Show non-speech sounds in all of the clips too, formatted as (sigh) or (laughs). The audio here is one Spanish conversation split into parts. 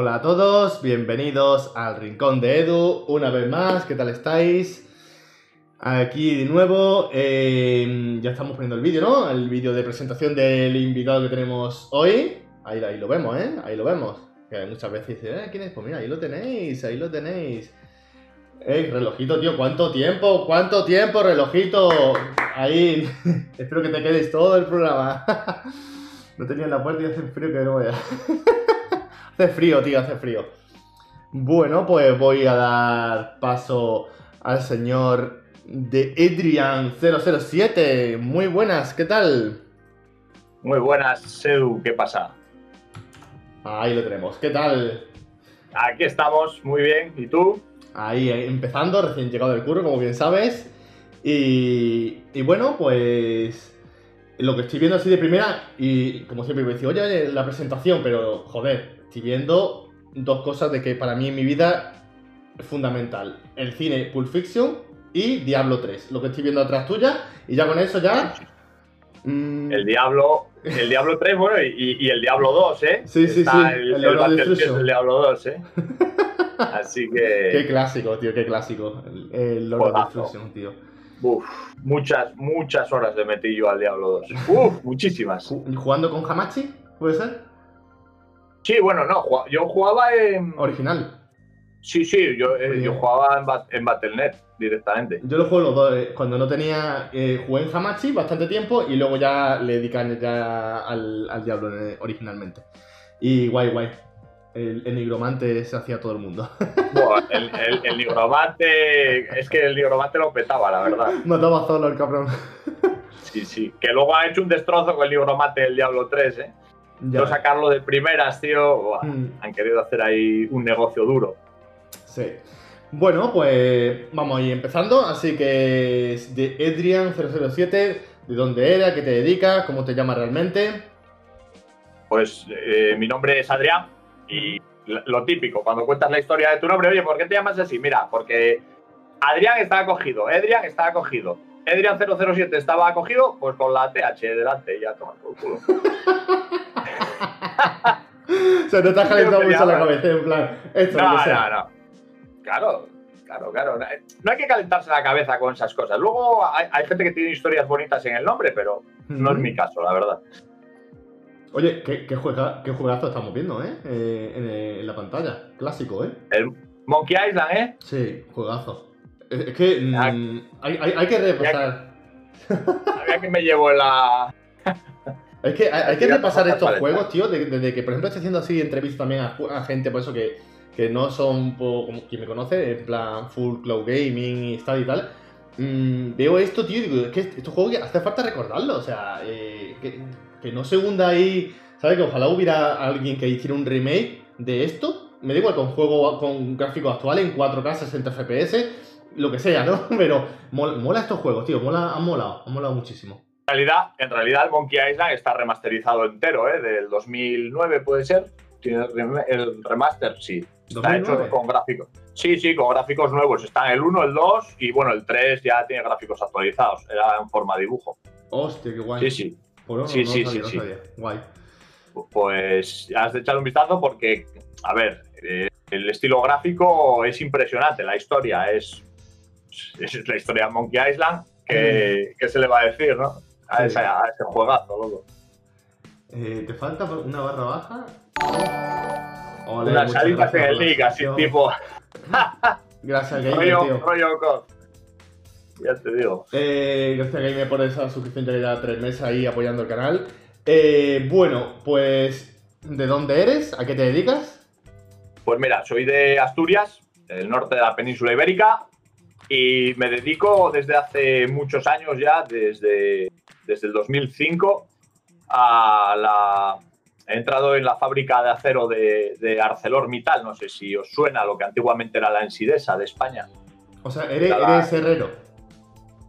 Hola a todos, bienvenidos al Rincón de Edu, una vez más, ¿qué tal estáis? Aquí de nuevo, eh, ya estamos poniendo el vídeo, ¿no? El vídeo de presentación del invitado que tenemos hoy. Ahí, ahí lo vemos, ¿eh? Ahí lo vemos. Que muchas veces dicen, ¿eh? ¿Quién es? Pues mira, ahí lo tenéis, ahí lo tenéis. ¡Ey, relojito, tío! ¿Cuánto tiempo? ¿Cuánto tiempo, relojito? Ahí. (laughs) Espero que te quedes todo el programa. (laughs) no tenía la puerta y hace frío que no voy a... (laughs) hace frío, tío, hace frío. Bueno, pues voy a dar paso al señor de Adrian007. Muy buenas, ¿qué tal? Muy buenas, Seu, ¿qué pasa? Ahí lo tenemos, ¿qué tal? Aquí estamos, muy bien, ¿y tú? Ahí eh, empezando, recién llegado del curro, como bien sabes. Y, y bueno, pues lo que estoy viendo así de primera, y como siempre me decía, oye, la presentación, pero joder, estoy viendo dos cosas de que para mí en mi vida es fundamental. El cine Pulp Fiction y Diablo 3. Lo que estoy viendo atrás tuya, y ya con eso ya... mm, El Diablo, el Diablo 3, bueno, y, y el Diablo 2, ¿eh? Sí, sí, Está sí, El, el el Diablo 2, ¿eh? (laughs) Así Qué que. clásico, tío, qué clásico. El, el Lord of. Destruction, tío. Uf, muchas, muchas horas le metí yo al Diablo 2. Uf, muchísimas. Ju- ¿Jugando con Hamachi? ¿Puede ser? Sí, bueno, no, yo jugaba en. Original. Sí, sí, yo, eh, yo jugaba en, Bat- en Battle.net directamente. Yo lo juego los dos. eh, Cuando no tenía. eh, jugué en Hamachi bastante tiempo y luego ya le dedican ya al, al Diablo eh, originalmente. Y guay, guay. El, el nigromante se hacía todo el mundo. (laughs) Buah, el, el, el nigromante. Es que el nigromante lo petaba, la verdad. Mataba solo el cabrón. Sí, sí. Que luego ha hecho un destrozo con el nigromante del Diablo 3, ¿eh? Ya. Yo sacarlo de primeras, tío. buah, Mm, Han querido hacer ahí un negocio duro. sí. Bueno, pues vamos a ir empezando. Así que es de Adrian007. ¿De dónde era? ¿Qué te dedicas? ¿Cómo te llamas realmente? Pues eh, mi nombre es Adrián y lo típico, cuando cuentas la historia de tu nombre, oye, ¿por qué te llamas así? Mira, porque Adrián estaba acogido, Adrián estaba acogido, Adrián 007 estaba acogido, pues con la TH delante y ya toma por culo. (laughs) O sea, no te has calentado ¿Cómo te mucho la cabeza, en plan. Esto No, que sea. no, no. Claro, claro, claro. No hay que calentarse la cabeza con esas cosas. Luego hay, hay gente que tiene historias bonitas en el nombre, pero no es mi caso, la verdad. Oye, ¿qué, qué, juega- qué juegazo estamos viendo, ¿eh? Eh, en, en la pantalla. Clásico, ¿eh? El Monkey Island, ¿eh? Sí, juegazo. Es es que mm, hay, hay- hay que repasar. Había que me llevo la. Es que hay, hay que repasar estos juegos, tío. de- Desde que, por ejemplo, estoy haciendo así entrevistas también a, gente, por eso que, que no son, como quien me conoce, en plan full cloud gaming y tal y tal. Mm, veo esto, tío, y digo, es que estos juegos que hace falta recordarlo. O sea, eh, que, que no se hunda ahí. ¿Sabes? Que ojalá hubiera alguien que hiciera un remake de esto. Me da igual con juego con gráficos actuales en 4K, 60 FPS, lo que sea, ¿no? (laughs) Pero mola, mola estos juegos, tío. Mola, han molado, han molado muchísimo. En realidad, en realidad el Monkey Island está remasterizado entero, ¿eh? Del 2009 puede ser. Tiene el rem- el remaster, sí. Está 2009. hecho con gráficos. Sí, sí, con gráficos nuevos. Están el 1, el 2 y bueno, el 3 ya tiene gráficos actualizados. Era en forma de dibujo. Hostia, qué guay. Sí, sí. Pues no, Sí, no sí, sabía, sí, no sí. Guay. Pues has de echar un vistazo porque, a ver, eh, el estilo gráfico es impresionante. La historia es, es la historia de Monkey Island. que ¿Qué se le va a decir, no? A, ese, a ese juegazo, loco. Eh, ¿Te falta una barra baja? Ole, Unas muchas salidas en el link, así tipo (laughs) (laughs) Gracias, Gamer, rollo, tío. rollo. Ya te digo. Eh, gracias, Gamer, por esa suscripción. Ya lleva tres meses ahí apoyando el canal. Eh, bueno, pues, ¿de dónde eres? ¿A qué te dedicas? Pues mira, soy de Asturias, del norte de la península ibérica, y me dedico desde hace muchos años ya, desde, desde el 2005, a la... He entrado en la fábrica de acero de, de ArcelorMittal, no sé si os suena lo que antiguamente era la Ensidesa de España. O sea, eres, herrero.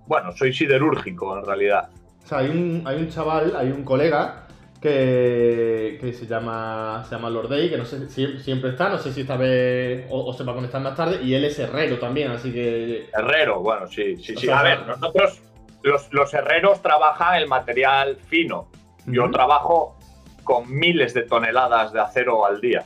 Bueno, soy siderúrgico en realidad. O sea, hay un, hay un chaval, hay un colega que, que se llama se llama Lordey, que no sé si siempre está, no sé si esta vez o, o se va a conectar más tarde, y él es herrero también, así que Herrero, bueno, sí, sí, O sí. sea, A ver, nosotros, los, los herreros trabajan el material fino. Yo trabajo con miles de toneladas de acero al día.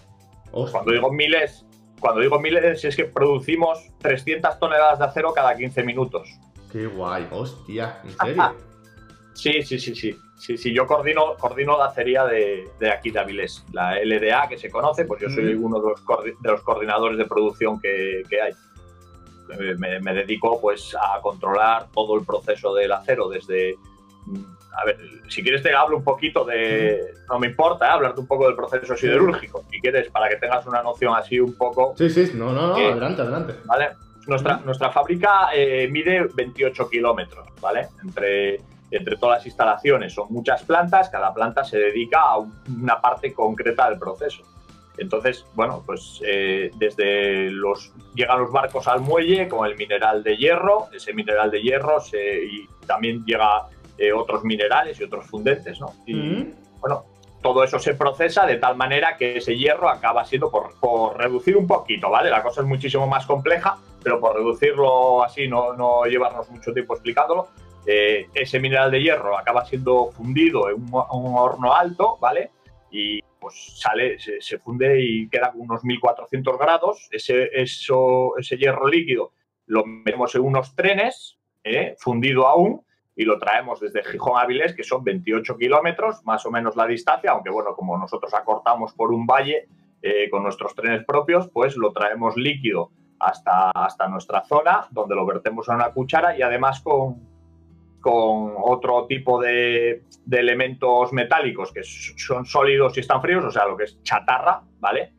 Cuando digo miles, cuando digo miles es que producimos 300 toneladas de acero cada 15 minutos. Qué guay, hostia, ¿en serio? (laughs) sí, sí, sí, sí. Sí, sí, yo coordino, coordino la acería de, aquí de Avilés, la LDA que se conoce, pues yo soy uno de los, de los, coordinadores de producción que, hay. Me, dedico pues a controlar todo el proceso del acero desde mm, a ver, si quieres te hablo un poquito de. No me importa ¿eh? hablarte un poco del proceso siderúrgico. Si quieres, para que tengas una noción así un poco. Sí, sí, no, no, no, adelante, adelante. Vale. Nuestra, nuestra fábrica eh, mide 28 kilómetros, ¿vale? Entre, entre todas las instalaciones. Son muchas plantas, cada planta se dedica a una parte concreta del proceso. Entonces, bueno, pues eh, desde los llegan los barcos al muelle con el mineral de hierro, ese mineral de hierro se, y también llega eh, otros minerales y otros fundentes, ¿no? Y bueno, todo eso se procesa de tal manera que ese hierro acaba siendo, por, reducir un poquito, ¿vale? La cosa es muchísimo más compleja, pero por reducirlo así, no, no llevarnos mucho tiempo explicándolo, eh, ese mineral de hierro acaba siendo fundido en un, horno alto, ¿vale? Y pues sale, se, funde y queda con unos 1400 grados. Ese, eso, ese hierro líquido lo metemos en unos trenes, ¿eh? fundido aún, y lo traemos desde Gijón a Avilés, que son 28 kilómetros, más o menos la distancia, aunque bueno, como nosotros acortamos por un valle eh, con nuestros trenes propios, pues lo traemos líquido hasta, hasta nuestra zona, donde lo vertemos a una cuchara y además con, con otro tipo de, elementos metálicos que son sólidos y están fríos, o sea, lo que es chatarra, ¿vale?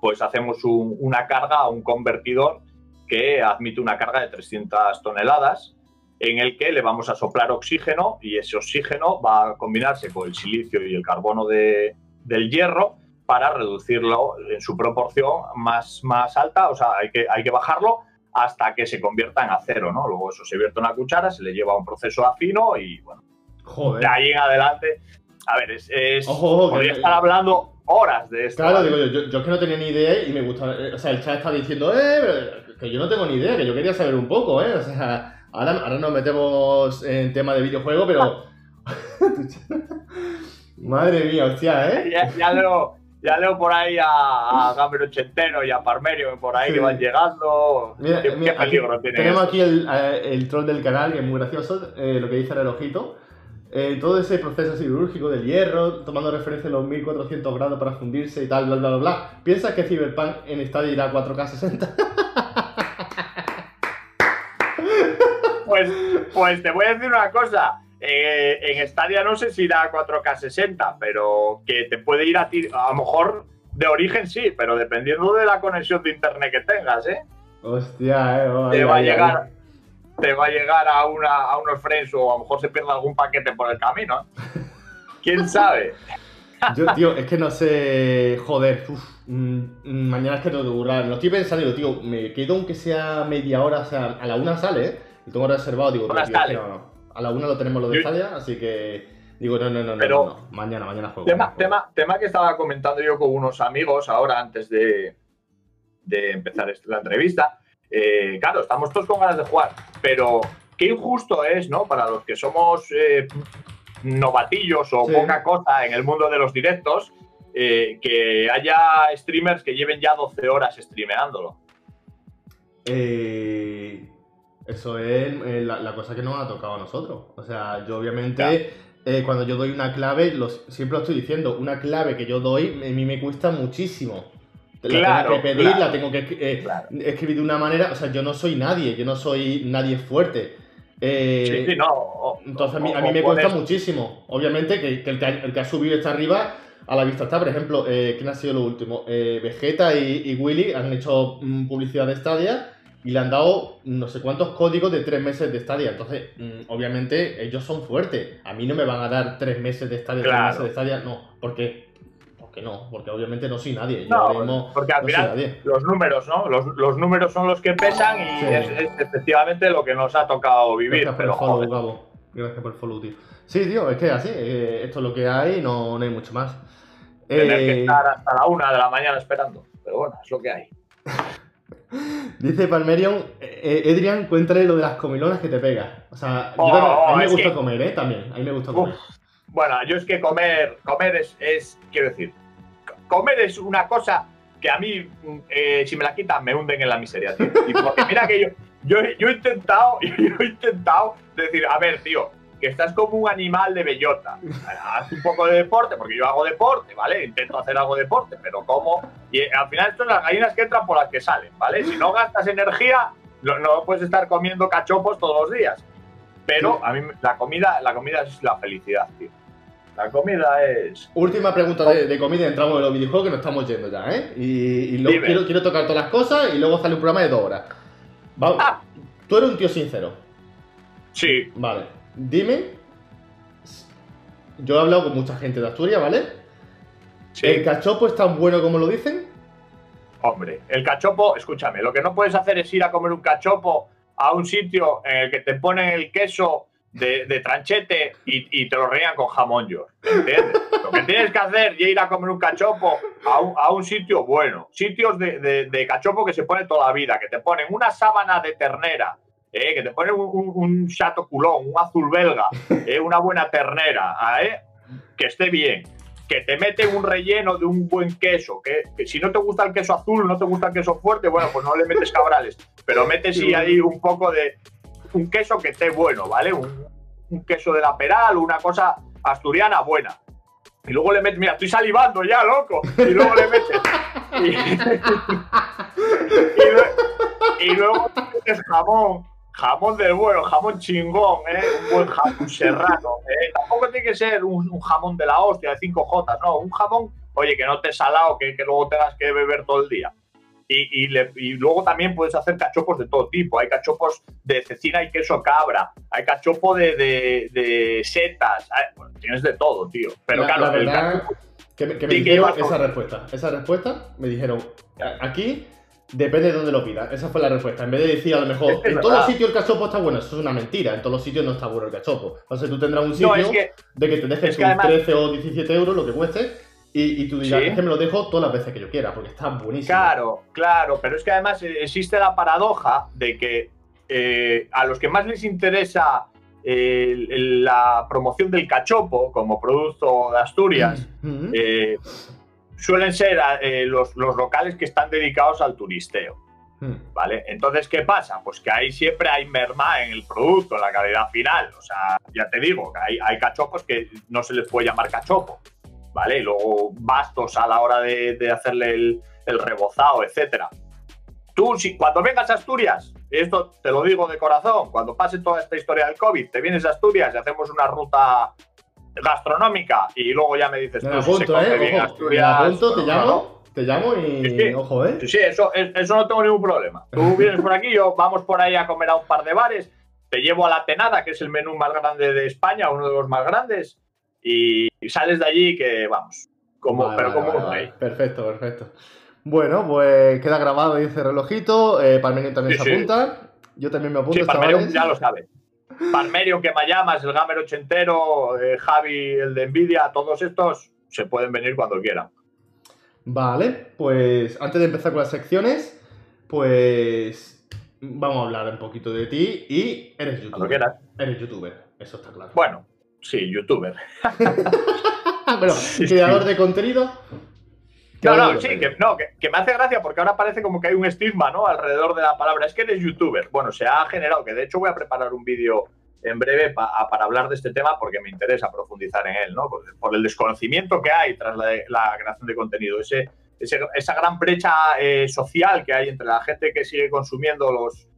Pues hacemos una carga, un convertidor que admite una carga de 300 toneladas en el que le vamos a soplar oxígeno y ese oxígeno va a combinarse con el silicio y el carbono del hierro para reducirlo en su proporción más, más alta, o sea, hay que, hay que bajarlo hasta que se convierta en acero, ¿no? Luego eso se vierte en una cuchara, se le lleva a un proceso afino y, bueno, Joder. de ahí en adelante, a ver, es, es podría estar hablando horas de esto. Claro, digo yo, yo, es que no tenía ni idea y me gusta, eh, o sea, el chat está diciendo, eh, que yo no tengo ni idea, que yo quería saber un poco, eh, o sea... Ahora, nos metemos en tema de videojuego, pero. (laughs) (laughs) Madre mía, hostia, ¿eh? Ya, leo, ya leo por ahí a, a Gamer Ochentero y a Parmerio por ahí que van llegando. ¿Qué, peligro tiene Tenemos aquí el, eh, el, troll del canal, que es muy gracioso, eh, lo que dice el ojito. Eh, todo ese proceso siderúrgico del hierro, tomando referencia a los 1400 grados para fundirse y tal, bla, bla, bla, bla. ¿Piensas que Cyberpunk en Stadia irá a 4K 60? Pues, pues te voy a decir una cosa. Eh, en Stadia no sé si irá a 4K 60, pero que te puede ir a ti, a lo mejor de origen sí, pero dependiendo de la conexión de internet que tengas, ¿eh? Hostia, eh. te va a llegar. Te va a llegar a, una, a unos frames o a lo mejor se pierde algún paquete por el camino. ¿eh? ¿Quién sabe? (laughs) Yo, tío, es que no sé. Joder, mm, mm, mañana es que tengo que burlar. No estoy pensando, tío, me quedo aunque sea media hora, o sea, a la una sale, ¿eh? Lo tengo reservado, digo, a la una lo tenemos lo de Stadia, así que digo, no, no, no, no, mañana, mañana juego. Tema, tema, tema que estaba comentando yo con unos amigos ahora antes de, de empezar la entrevista. Eh, claro, estamos todos con ganas de jugar, pero qué injusto es, ¿no? Para los que somos eh, novatillos o poca cosa en el mundo de los directos, eh, que haya streamers que lleven ya 12 horas streameándolo. Eh, eso es eh, la, cosa que nos ha tocado a nosotros. O sea, yo obviamente, eh, cuando yo doy una clave, siempre lo estoy diciendo, una clave que yo doy, a mí me cuesta muchísimo. La tengo que pedir, la tengo que eh, escribir de una manera. O sea, yo no soy nadie, yo no soy nadie fuerte. sí, sí, no. entonces a mí, me cuesta muchísimo. Obviamente que, el, que ha, subido está arriba, a la vista está. Por ejemplo, ¿quién ha sido lo último? Vegeta y, y, Willy han hecho mm, publicidad de Stadia y le han dado no sé cuántos códigos de tres meses de estadia. Entonces, mm, obviamente, ellos son fuertes. A mí no me van a dar tres meses de estadia, tres meses de estadia, no. Porque, porque no, porque obviamente no soy nadie. no, porque al final los números, ¿no? Los, números son los que pesan y es, efectivamente lo que nos ha tocado vivir. Gracias por el follow, Gabo. Gracias por el follow, tío. Sí, tío, es que así, eh, esto es lo que hay, no, no hay mucho más. Tener que eh, estar hasta la una de la mañana esperando. Pero bueno, es lo que hay. (laughs) Dice Palmerion, eh, Edrian, cuéntale lo de las comilonas que te pega. O sea, a mí me gusta comer, ¿eh? También, a mí me gusta comer. bueno, yo es que comer, comer es, quiero decir, comer es una cosa que a mí, eh, si me la quitan, me hunden en la miseria, tío. Y porque mira que yo, yo, yo he intentado, (laughs) yo he intentado decir, a ver, tío, que estás como un animal de bellota. Haz un poco de deporte, porque yo hago deporte, ¿vale? Intento hacer algo de deporte, pero como. Y al final, esto son las gallinas que entran por las que salen, ¿vale? Si no gastas energía, no, no puedes estar comiendo cachopos todos los días. Pero a mí la comida, la comida es la felicidad, tío. La comida es. Última pregunta de, de comida, entramos en los videojuegos que nos estamos yendo ya, ¿eh? Y, y luego quiero, quiero tocar todas las cosas y luego sale un programa de dos horas. Vamos. Ah. Tú eres un tío sincero. Sí, Vale. Dime. Yo he hablado con mucha gente de Asturias, ¿vale? sí. ¿El cachopo es tan bueno como lo dicen? Hombre, el cachopo, escúchame, lo que no puedes hacer es ir a comer un cachopo a un sitio en el que te ponen el queso de, de tranchete y, y te lo rellenan con jamón york, ¿entiendes? Lo que tienes que hacer es ir a comer un cachopo a un, a un sitio bueno, sitios de, de- de cachopo que se pone toda la vida, que te ponen una sábana de ternera, ¿eh? que te ponen un, un, un chato culón, un azul belga, (laughs) ¿eh? una buena ternera, ¿eh? que esté bien que te meten un relleno de un buen queso, que, que si no te gusta el queso azul, no te gusta el queso fuerte, bueno, pues no le metes cabrales, pero metes sí ahí un poco de un queso que esté bueno, ¿vale? Un, un queso de la peral, una cosa asturiana buena. Y luego le metes, mira, estoy salivando ya, loco. Y luego le metes. Y, (laughs) y y luego le metes jamón, jamón del bueno, jamón chingón, ¿eh? Un buen jamón (laughs) serrano. ¿eh? Tampoco tiene que ser un, un jamón de la hostia, de 5 J, no. Un jamón, oye, que no te salado, que, que luego tengas que beber todo el día. Y, y le- y luego también puedes hacer cachopos de todo tipo. Hay cachopos de cecina y queso cabra. Hay cachopo de, de- de setas. Hay- bueno, tienes de todo, tío. Pero La- claro, la el verdad cachopo- que me, que me que dijeron lleva esa respuesta. Esa respuesta me dijeron, "A- aquí depende de dónde lo pidas. Esa fue la respuesta. En vez de decir a lo mejor, Es en todos los sitios el cachopo está bueno, eso es una mentira. En todos los sitios no está bueno el cachopo. O sea, tú tendrás un sitio no, es que de que te dejes es que además- 13 o 17 euros, lo que cueste, y, y tú Sí. es que me lo dejo todas las veces que yo quiera, porque está buenísimo. Claro, claro, pero es que además existe la paradoja de que eh, a los que más les interesa eh, la promoción del cachopo como producto de Asturias Mm. eh, suelen ser eh, los, los locales que están dedicados al turisteo. Mm. ¿Vale? Entonces, ¿qué pasa? Pues que ahí siempre hay merma en el producto, en la calidad final. O sea, ya te digo, que hay, hay cachopos que no se les puede llamar cachopo, ¿vale? Y luego bastos a la hora de, de hacerle el, el rebozado, etcétera. Tú, si, cuando vengas a Asturias, y esto te lo digo de corazón, cuando pase toda esta historia del COVID, te vienes a Asturias y hacemos una ruta gastronómica y luego ya me dices Me tú si se apunto, come ¿eh? bien Ojo, Asturias. me la apunto, te llamo, no. te llamo y... Sí, sí. Ojo, ¿eh? Sí, sí, eso, es- eso no tengo ningún problema. Tú (laughs) vienes por aquí, yo vamos por ahí a comer a un par de bares, te llevo a la Tenada, que es el menú más grande de España, uno de los más grandes, y sales de allí que, vamos, como, Vale, pero vale, como vale, un vale. rey. Perfecto, perfecto. Bueno, pues queda grabado, dice relojito. Eh, también Sí, se sí. apunta. Yo también me apunto, Sí, ya lo sabe. Parmerium que me llamas, el Gamer ochentero, eh, Javi, el de Nvidia, todos estos se pueden venir cuando quieran. Vale, pues antes de empezar con las secciones, pues vamos a hablar un poquito de ti y eres Cuando youtuber. quieras. Eres youtuber, eso está claro. Bueno, sí, youtuber. (laughs) bueno, (laughs) sí, creador de contenido. No, no, sí, que, no que, que me hace gracia porque ahora parece como que hay un estigma, ¿no? Alrededor de la palabra. Es que eres youtuber. Bueno, se ha generado, que de hecho voy a preparar un vídeo en breve pa- para hablar de este tema porque me interesa profundizar en él, ¿no? Por, por el desconocimiento que hay tras la, la creación de contenido, ese, ese- esa gran brecha eh, social que hay entre la gente que sigue consumiendo los,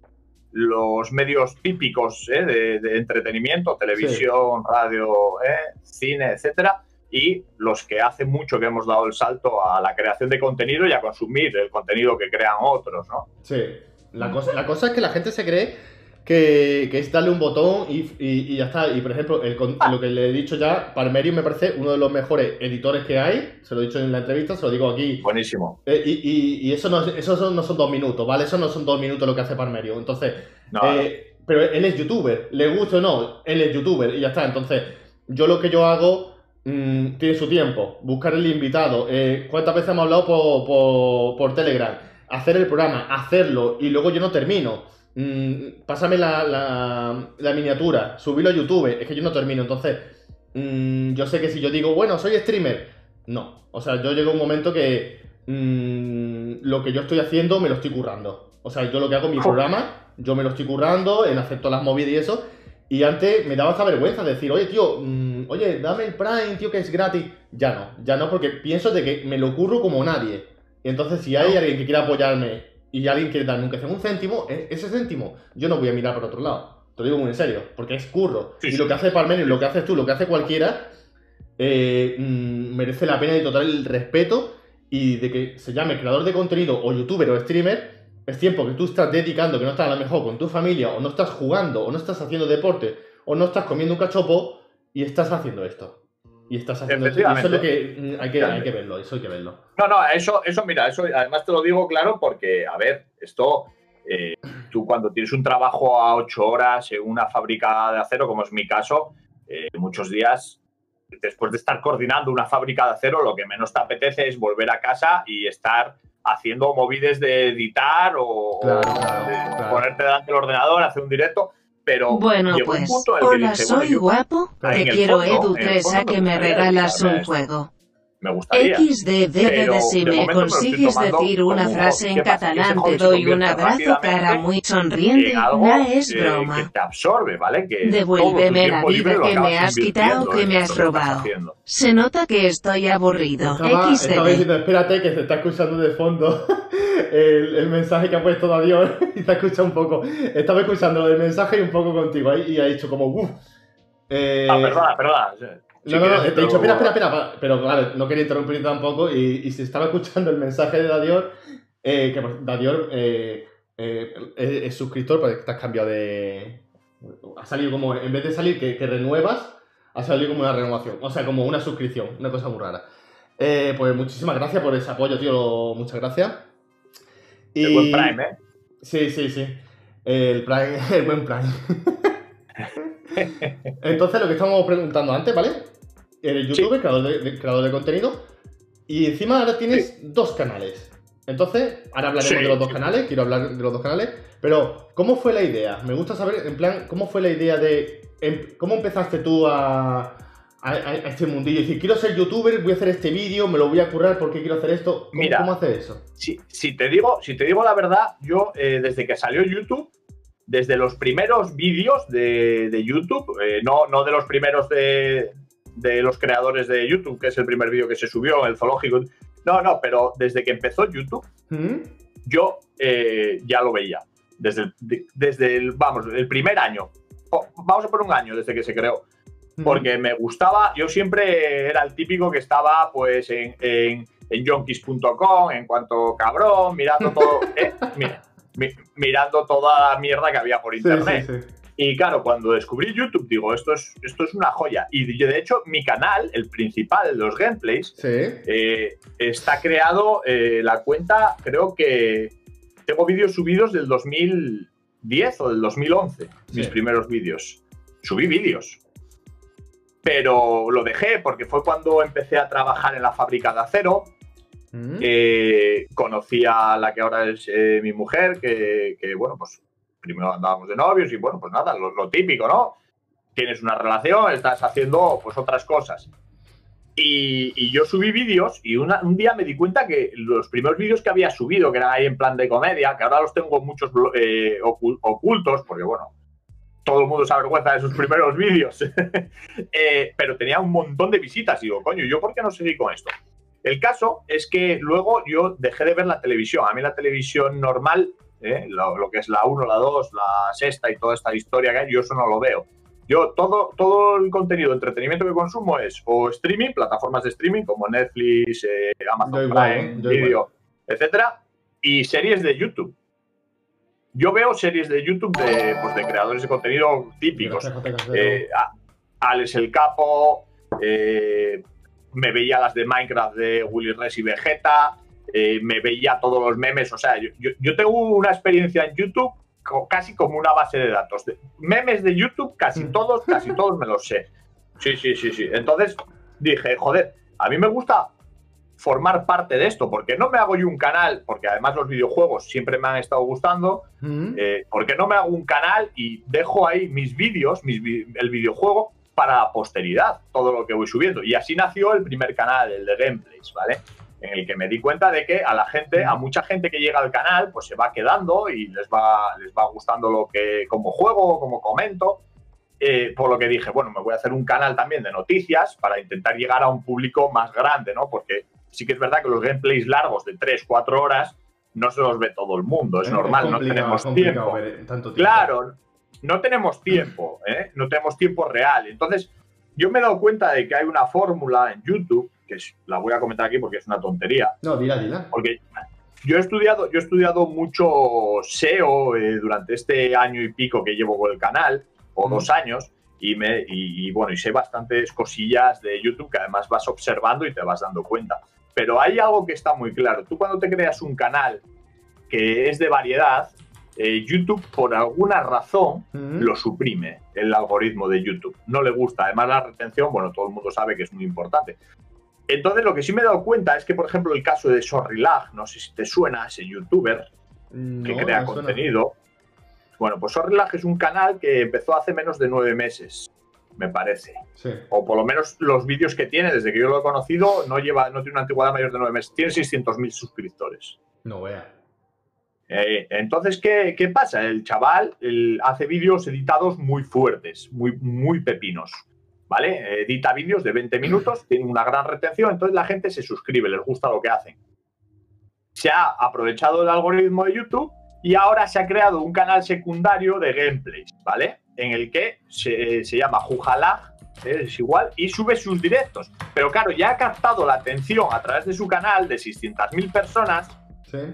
los medios típicos ¿eh? de, de entretenimiento, televisión, radio, ¿eh? cine, etcétera, y los que hace mucho que hemos dado el salto a la creación de contenido y a consumir el contenido que crean otros, ¿no? Sí, la cosa, la cosa es que la gente se cree que, que es darle un botón y, y- y ya está. Y por ejemplo, el lo que le he dicho ya, Parmerium me parece uno de los mejores editores que hay. Se lo he dicho en la entrevista, se lo digo aquí. Buenísimo. Eh, y y- eso, no, eso son- no son dos minutos, ¿vale? Eso no son dos minutos lo que hace Parmerium. Entonces, No, eh, pero él es youtuber, le gusta o no, él es youtuber y ya está. Entonces, yo lo que yo hago mm, tiene su tiempo. Buscar el invitado. eh, ¿Cuántas veces hemos hablado por, por- por Telegram? Hacer el programa, hacerlo y luego yo no termino. Mm, pásame la, la- la miniatura, subirlo a YouTube. Es que yo no termino. Entonces, mm, yo sé que si yo digo, bueno, soy streamer, no. O sea, yo llego a un momento que mm, lo que yo estoy haciendo me lo estoy currando. O sea, yo lo que hago en mi programa, yo me lo estoy currando, en hacer todas las movidas y eso. Y antes me daba esta vergüenza de decir, oye, tío, mm, oye, dame el Prime, tío, que es gratis. Ya no, ya no, porque pienso de que me lo curro como nadie. Y entonces, si hay alguien que quiera apoyarme y alguien quiere darme aunque sea un céntimo, e- ese céntimo yo no voy a mirar por otro lado. Te lo digo muy en serio, porque es curro. Sí, y lo que hace Palmerio, lo que haces tú, lo que hace cualquiera, eh, mm, merece la pena y total el respeto y de que se llame creador de contenido o youtuber o streamer, es tiempo que tú estás dedicando, que no estás a lo mejor con tu familia, o no estás jugando, o no estás haciendo deporte, o no estás comiendo un cachopo y estás haciendo esto. Y estás haciendo esto. Eso es lo que mm, hay que, hay que verlo, eso hay que verlo. No, no, eso, eso, mira, eso además te lo digo claro porque, a ver, esto, eh, tú cuando tienes un trabajo a ocho horas en una fábrica de acero, como es mi caso, eh, muchos días, después de estar coordinando una fábrica de acero, lo que menos te apetece es volver a casa y estar haciendo movides de editar o, Claro, o claro, de claro. ponerte delante del ordenador, hacer un directo, pero Bueno, llegó un pues, punto en el que hola, dije, bueno, soy yo guapo. Te quiero, fondo- Edu en el 3, a que me regalas un juego. Me gustaría. XD, Pero, de si me consigues decir una frase ¿qué en catalán, te doy un abrazo, cara muy sonriente. No es eh, broma. que te absorbe, ¿vale? Que todo tu Devuélveme la vida que me has quitado, que me has robado. Se nota que estoy aburrido. Estaba, estaba XD. diciendo, espérate, que se está escuchando de fondo (laughs) el, el mensaje que ha puesto Dadior (laughs) y te ha escuchado un poco. Estaba escuchando el mensaje y un poco contigo ahí y ha dicho como, uff. Eh, Ah, perdona, perdona. Si no, no, no, te he dicho, pero- espera, espera, espera, pero claro, no quería interrumpir tampoco y, y se estaba escuchando el mensaje de Dadior, eh, que pues, Dadior eh, eh, es, es suscriptor, porque te has cambiado de... Ha salido como, en vez de salir que, que renuevas, ha salido como una renovación, o sea, como una suscripción, una cosa muy rara. Pues muchísimas gracias por ese apoyo, tío, muchas gracias. El buen Prime, ¿eh? Sí, sí, sí. El Prime, (laughs) el buen Prime. (laughs) Entonces, lo que estábamos preguntando antes, ¿vale? Eres youtuber, creador, de, creador de contenido. Y encima ahora tienes dos canales. Entonces, ahora hablaremos Sí. de los dos canales, quiero hablar de los dos canales. Pero, ¿cómo fue la idea? Me gusta saber, en plan, ¿cómo fue la idea de. em- ¿Cómo empezaste tú a, a, a este mundillo? Es decir, quiero ser youtuber, voy a hacer este vídeo, me lo voy a currar porque quiero hacer esto. ¿Cómo, Mira. ¿cómo hacer eso? Si, si te digo, si te digo la verdad, yo eh, desde que salió YouTube, desde los primeros vídeos de, de YouTube, eh, no, no de los primeros de, de los creadores de YouTube, que es el primer vídeo que se subió, el zoológico. No, no, pero desde que empezó YouTube, ¿Mm? yo eh, ya lo veía. Desde el, de- desde el, vamos, el primer año. Vamos a poner un año desde que se creó. ¿Mm? Porque me gustaba, yo siempre era el típico que estaba pues en, en, en yonkis.com, en cuanto cabrón, mirando todo, (laughs) eh, mi- mi- mirando toda la mierda que había por Sí, internet. sí, sí. Y claro, cuando descubrí YouTube, digo, esto es, esto es una joya. Y de hecho, mi canal, el principal, los gameplays, Sí. eh, está creado eh, la cuenta, creo que tengo vídeos subidos del 2010 o del 2011, mis primeros vídeos. Subí vídeos. Pero lo dejé porque fue cuando empecé a trabajar en la fábrica de acero. ¿Mm? Eh, conocí a la que ahora es eh, mi mujer, que, que, bueno, pues primero andábamos de novios y bueno, pues nada, lo, lo típico, ¿no? Tienes una relación, estás haciendo pues otras cosas. Y, y yo subí vídeos y una- un día me di cuenta que los primeros vídeos que había subido, que eran ahí en plan de comedia, que ahora los tengo muchos eh, ocul- ocultos, porque bueno, todo el mundo se avergüenza de sus (laughs) primeros vídeos, (laughs) Eh, pero tenía un montón de visitas y digo, coño, ¿yo por qué no seguí con esto? El caso es que luego yo dejé de ver la televisión. A mí la televisión normal, ¿eh? lo, lo que es la 1, la 2, la sexta y toda esta historia que hay, yo eso no lo veo. Yo todo, todo el contenido de entretenimiento que consumo es o streaming, plataformas de streaming como Netflix, eh, Amazon Prime, Video, etcétera, y series de YouTube. Yo veo series de YouTube de, pues, de creadores de contenido típicos. Eh, Alex el Capo, me veía las de Minecraft de Willy Res y Vegeta, eh, me veía todos los memes, o sea, yo, yo- yo tengo una experiencia en YouTube casi como una base de datos. De- memes de YouTube, casi Mm. todos, casi todos me los sé. Sí, sí, sí, sí. Entonces dije, joder, a mí me gusta formar parte de esto, porque no me hago yo un canal, porque además los videojuegos siempre me han estado gustando, ¿Mm? eh, ¿por qué no me hago un canal y dejo ahí mis vídeos, mis el videojuego, para la posteridad, todo lo que voy subiendo? Y así nació el primer canal, el de gameplays, ¿vale? En el que me di cuenta de que a la gente, a mucha gente que llega al canal, pues se va quedando y les va, les va gustando lo que, como juego, como comento. Eh, por lo que dije, bueno, me voy a hacer un canal también de noticias para intentar llegar a un público más grande, ¿no? Porque sí que es verdad que los gameplays largos de 3, 4 horas no se los ve todo el mundo, es, normal, no tenemos tiempo. tiempo. Claro, no tenemos tiempo, ¿eh? no tenemos tiempo real. Entonces, yo me he dado cuenta de que hay una fórmula en YouTube, que la voy a comentar aquí porque es una tontería. No, dila, dila. Porque yo he estudiado, yo he estudiado mucho SEO eh, durante este año y pico que llevo con el canal, o dos años, y, me, y, bueno, y sé bastantes cosillas de YouTube que además vas observando y te vas dando cuenta. Pero hay algo que está muy claro. Tú cuando te creas un canal que es de variedad, eh, YouTube por alguna razón lo suprime, el algoritmo de YouTube. No le gusta. Además la retención, bueno, todo el mundo sabe que es muy importante. Entonces lo que sí me he dado cuenta es que, por ejemplo, el caso de Sorrilag, no sé si te suena, ese youtuber que crea contenido. Bueno, pues Sorrilag es un canal que empezó hace menos de nueve meses, me parece. O por lo menos los vídeos que tiene, desde que yo lo he conocido, no, lleva, no tiene una antigüedad mayor de nueve meses. Tiene 600.000 suscriptores. No vea. Eh, entonces, ¿qué, pasa? El chaval hace vídeos editados muy fuertes, muy, muy pepinos. ¿Vale? Edita vídeos de 20 minutos, (clears throat) tiene una gran retención, entonces la gente se suscribe, les gusta lo que hacen. Se ha aprovechado el algoritmo de YouTube y ahora se ha creado un canal secundario de gameplays, ¿vale? En el que se, llama Jujalag, ¿eh? es igual, y sube sus directos. Pero claro, ya ha captado la atención a través de su canal de 600.000 personas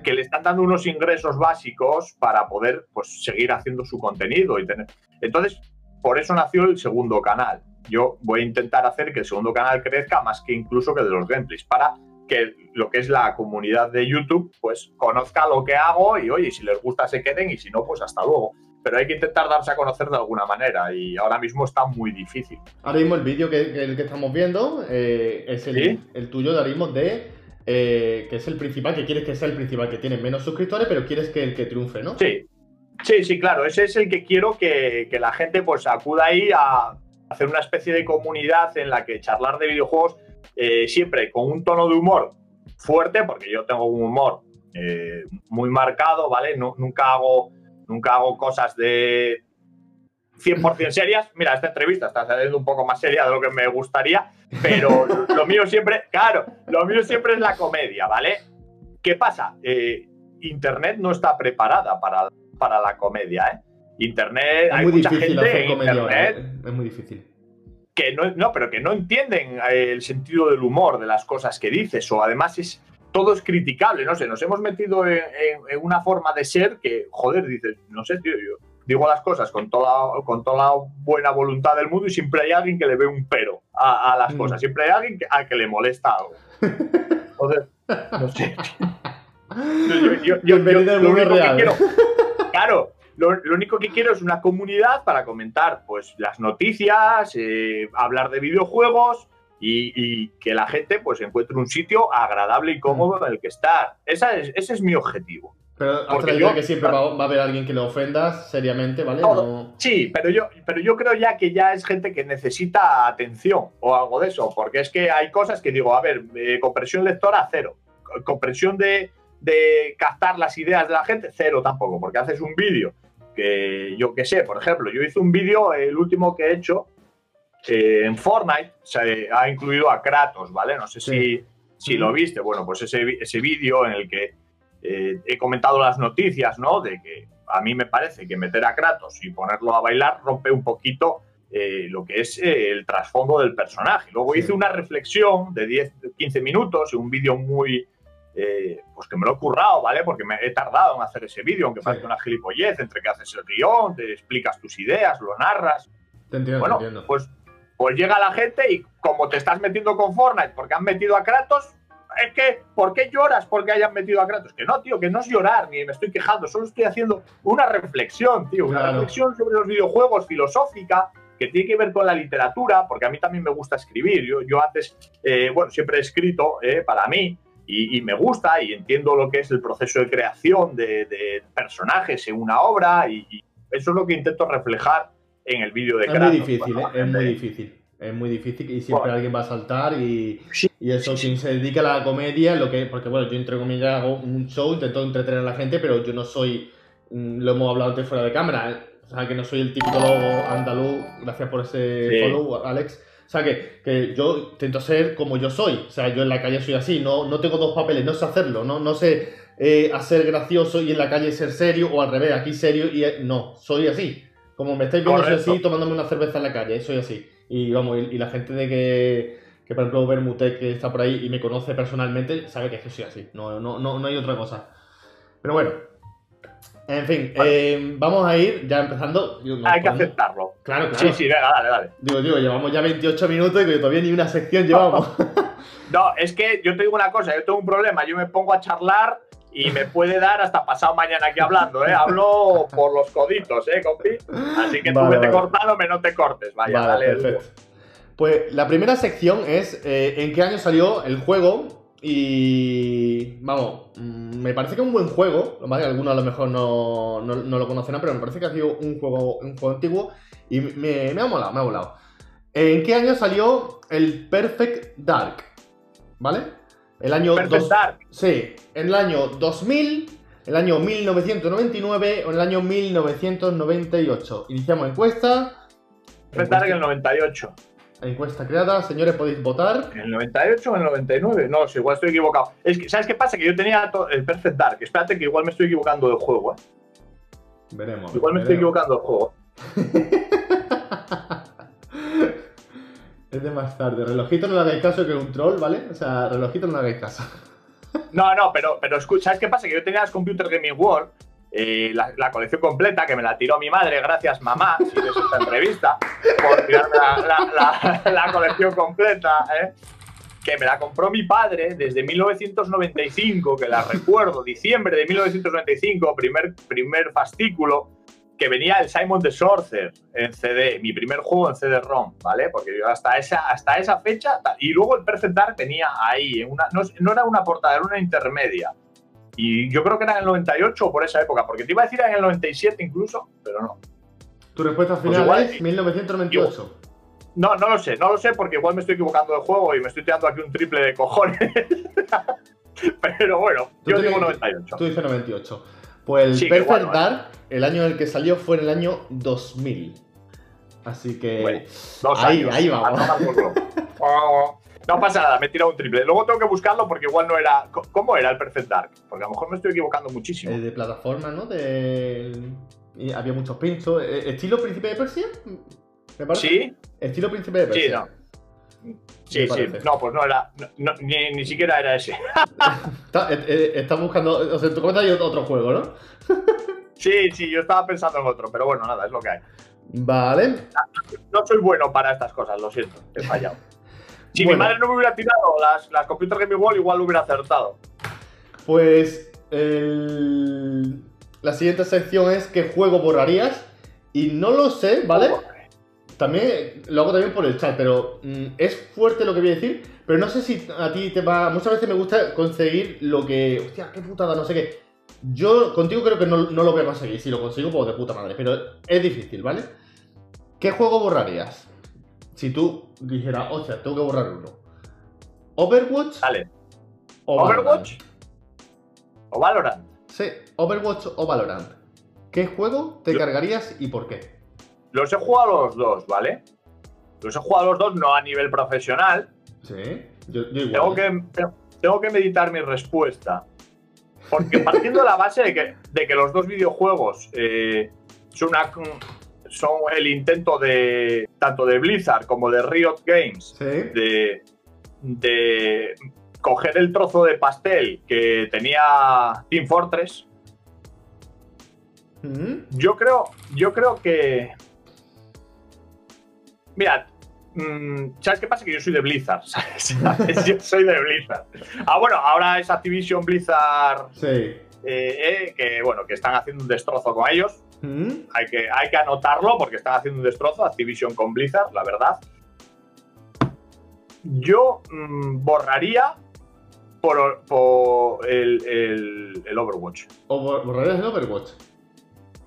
que le están dando unos ingresos básicos para poder pues, seguir haciendo su contenido. Y tener... Entonces, por eso nació el segundo canal. Yo voy a intentar hacer que el segundo canal crezca más que incluso que de los gameplays, para que lo que es la comunidad de YouTube, pues conozca lo que hago y oye, si les gusta se queden y si no, pues hasta luego. Pero hay que intentar darse a conocer de alguna manera y ahora mismo está muy difícil. Ahora mismo el vídeo que, el que estamos viendo eh, es el, el tuyo de ahora mismo de eh, que es el principal, que quieres que sea el principal, que tiene menos suscriptores, pero quieres que el que triunfe, ¿no? Sí, sí, sí, claro, ese es el que quiero que, la gente pues acuda ahí a hacer una especie de comunidad en la que charlar de videojuegos eh, siempre con un tono de humor fuerte, porque yo tengo un humor eh, muy marcado, ¿vale? nunca, hago, nunca hago cosas de 100% serias. Mira, esta entrevista está saliendo un poco más seria de lo que me gustaría, pero lo mío siempre, claro, lo mío siempre es la comedia, ¿vale? ¿Qué pasa? Eh, Internet no está preparada para, para la comedia, ¿eh? Internet, hay mucha gente en Internet. ¿eh? Es muy difícil. Que no, no, pero que no entienden eh, el sentido del humor de las cosas que dices, o además es todo es criticable, no sé, nos hemos metido en, en una forma de ser que, joder, dices, no sé, tío, yo, digo las cosas con toda, con toda la buena voluntad del mundo y siempre hay alguien que le ve un pero a, las mm. cosas. Siempre hay alguien que, a que le molesta algo. (laughs) Entonces, no sé. (laughs) Yo, yo, lo único que quiero, claro, lo, único que quiero es una comunidad para comentar pues las noticias, eh, hablar de videojuegos y, que la gente pues encuentre un sitio agradable y cómodo en el que estar. Esa es, ese es mi objetivo. Pero hasta yo, que siempre va, a haber alguien que le ofendas seriamente, ¿vale? Sí, pero yo, pero yo creo ya que ya es gente que necesita atención o algo de eso, porque es que hay cosas que digo, a ver, eh, compresión lectora, cero. Compresión de, de captar las ideas de la gente, cero tampoco, porque haces un vídeo que yo qué sé, por ejemplo, yo hice un vídeo, el último que he hecho, eh, en Fortnite, se ha incluido a Kratos, ¿vale? No sé si, si lo viste, bueno, pues ese, ese vídeo en el que eh, he comentado las noticias, ¿no? De que a mí me parece que meter a Kratos y ponerlo a bailar rompe un poquito eh, lo que es el trasfondo del personaje. Luego hice una reflexión de 10, 15 minutos, un vídeo muy, pues que me lo he currado, ¿vale? Porque me he tardado en hacer ese vídeo, aunque parece una gilipollez, entre que haces el guion, te explicas tus ideas, lo narras. Te entiendo, bueno, entiendo. Pues, pues llega la gente y como te estás metiendo con Fortnite porque han metido a Kratos, es que, ¿por qué lloras porque hayan metido a Kratos? Que no, tío, que no es llorar ni me estoy quejando, solo estoy haciendo una reflexión, tío, una reflexión sobre los videojuegos filosófica que tiene que ver con la literatura, porque a mí también me gusta escribir. Yo, yo antes, eh, bueno, siempre he escrito eh, para mí y, me gusta y entiendo lo que es el proceso de creación de, personajes en una obra y, eso es lo que intento reflejar en el vídeo de Kratos. Es muy difícil, ¿eh? es muy difícil. Es muy difícil y siempre Bueno. alguien va a saltar y, Sí, y eso, sí, quien se dedica a la comedia, lo que porque bueno, yo entre comillas hago un show, intento entretener a la gente, pero yo no soy, mm, lo hemos hablado antes fuera de cámara, ¿eh? o sea, que no soy el típico andaluz, gracias por ese follow, Alex. O sea, que, que yo intento ser como yo soy, o sea, yo en la calle soy así, no, no tengo dos papeles, no sé hacerlo, no, no sé eh, hacer gracioso y en la calle ser serio, o al revés, aquí serio y eh, no, soy así. Como me estáis viendo, soy así, tomándome una cerveza en la calle, soy así. Y vamos, y, y la gente de que, que por ejemplo, Bermutec, que está por ahí y me conoce personalmente, sabe que es que soy así. No, no, no, no hay otra cosa. Pero bueno. En fin, Vale. eh, vamos a ir ya empezando. Digo, Hay que aceptarlo. Claro, claro. Sí, sí, venga, dale, dale. Digo, digo, llevamos ya 28 minutos y todavía ni una sección llevamos. (laughs) (laughs) No, es que yo te digo una cosa, yo tengo un problema, yo me pongo a charlar y me puede dar hasta pasado mañana aquí hablando, ¿eh? Hablo por los coditos, ¿eh, compi? Así que tú vete vale. cortándome, no te cortes, vaya, Vale, dale. perfecto. Pues la primera sección es eh, en qué año salió el juego y vamos, mm, me parece que es un buen juego, lo más que algunos a lo mejor no, no- no lo conocerán, pero me parece que ha sido un juego, un juego antiguo y me, me ha molado, me ha molado. ¿En qué año salió el Perfect Dark? ¿Vale? El año Perfect dos- Dark. Sí, en el año 2000, el año 1999 o en el año 1998. Iniciamos encuesta. Perfect Dark en el 98. Encuesta creada, señores, podéis votar. ¿En el 98 o en el 99? No, si igual estoy equivocado. Es que, ¿sabes qué pasa? Que yo tenía el Perfect Dark. Espérate que igual me estoy equivocando del juego, ¿eh? Veremos. Igual me estoy equivocando del juego. (laughs) Es de más tarde. Relojito no le hagáis caso que es un troll, ¿vale? O sea, relojito no le hagáis caso. No, no, pero, pero escucha, ¿sabes qué pasa? Que yo tenía las Computer Gaming World, eh, la, la colección completa, que me la tiró mi madre, gracias mamá, si ves esta entrevista, por tirarme la, la- la- colección completa, ¿eh? que me la compró mi padre desde 1995, que la recuerdo, diciembre de 1995, primer, primer fascículo, que venía el Simon the Sorcerer en CD, mi primer juego en CD-ROM, ¿vale? Porque yo hasta esa, hasta esa fecha, y luego el Perfect Dark venía ahí, una, no, no era una portada, era una intermedia. Y yo creo que era en el 98 o por esa época, porque te iba a decir en el 97 incluso, pero no. Tu respuesta Pues final igual- es 1998. No, no lo sé, no lo sé porque igual me estoy equivocando del juego y me estoy tirando aquí un triple de cojones. (laughs) pero bueno, Tú yo digo 98. Tú dices 98. Pues el Sí, que Perfect bueno. Dark, el año en el que salió fue en el año 2000. Así que. Bueno, ahí, años. ahí vamos. (laughs) No pasa nada, me he tirado un triple. Luego tengo que buscarlo porque igual no era. ¿Cómo era el Perfect Dark? Porque a lo mejor me estoy equivocando muchísimo. Eh, de plataforma, ¿no? De... y había muchos pinchos. Eh, ¿Estilo Príncipe de Persia? ¿Me parece? ¿Sí? Estilo Príncipe de Persia. Sí, no. Sí. No, pues no era. no- ni, ni siquiera era ese. (laughs) Está, eh, eh, estás buscando. O sea, en tu cuenta hay otro juego, ¿no? (laughs) Sí, sí, yo estaba pensando en otro, pero bueno, nada, es lo que hay. Vale. No soy bueno para estas cosas, lo siento, he fallado. Si Bueno. mi madre no me hubiera tirado las, las Computer Gaming World, igual lo hubiera acertado. Pues. el- La siguiente sección es ¿qué juego borrarías? Y no lo sé, ¿vale? También lo hago también por el chat, pero mm, es fuerte lo que voy a decir, pero no sé si a ti te va. Muchas veces me gusta conseguir lo que. Hostia, qué putada, no sé qué. Yo contigo creo que no, no lo voy a conseguir. Si lo consigo, pues de puta madre. Pero es difícil, ¿vale? ¿Qué juego borrarías? Si tú dijeras, hostia, tengo que borrar uno. ¿Overwatch o Valorant? ¿Overwatch? ¿O Valorant? Sí, Overwatch o Valorant. ¿Qué juego te Yo- cargarías y por qué? Los he jugado los dos, ¿vale? Los he jugado los dos, no a nivel profesional. Sí, yo, yo igual. Tengo ¿eh? que, tengo que meditar mi respuesta. Porque partiendo de la base de que, de que los dos videojuegos eh, son, una- son el intento de tanto de Blizzard como de Riot Games Sí. de, de coger el trozo de pastel que tenía Team Fortress, Ujú. yo creo, yo creo que. Mira, mm, ¿sabes qué pasa? Que yo soy de Blizzard, (laughs) ¿sabes? (laughs) yo soy de Blizzard. Ah, bueno, ahora es Activision Blizzard, Sí. eh, eh, que bueno, que están haciendo un destrozo con ellos. Hay que, hay que anotarlo porque están haciendo un destrozo, Activision con Blizzard, la verdad. Yo mm, borraría por, por el, el- el Overwatch. ¿O bor- borrarías el Overwatch?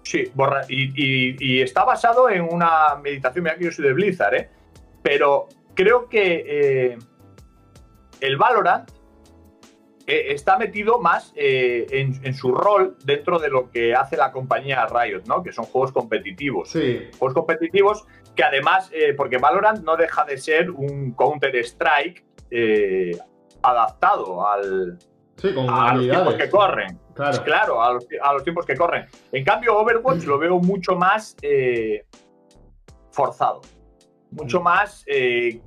Sí, borra- y, y- y está basado en una meditación. Mira que yo soy de Blizzard, ¿eh? pero creo que eh, el Valorant está metido más eh, en, en su rol dentro de lo que hace la compañía Riot, ¿no? Que son juegos competitivos. Sí, Juegos competitivos que además, eh, porque Valorant no deja de ser un Counter-Strike eh, adaptado al, sí, con a los tiempos que corren. Claro. Claro, a los, a los tiempos que corren. En cambio, Overwatch lo veo mucho más eh, forzado. Mucho más eh,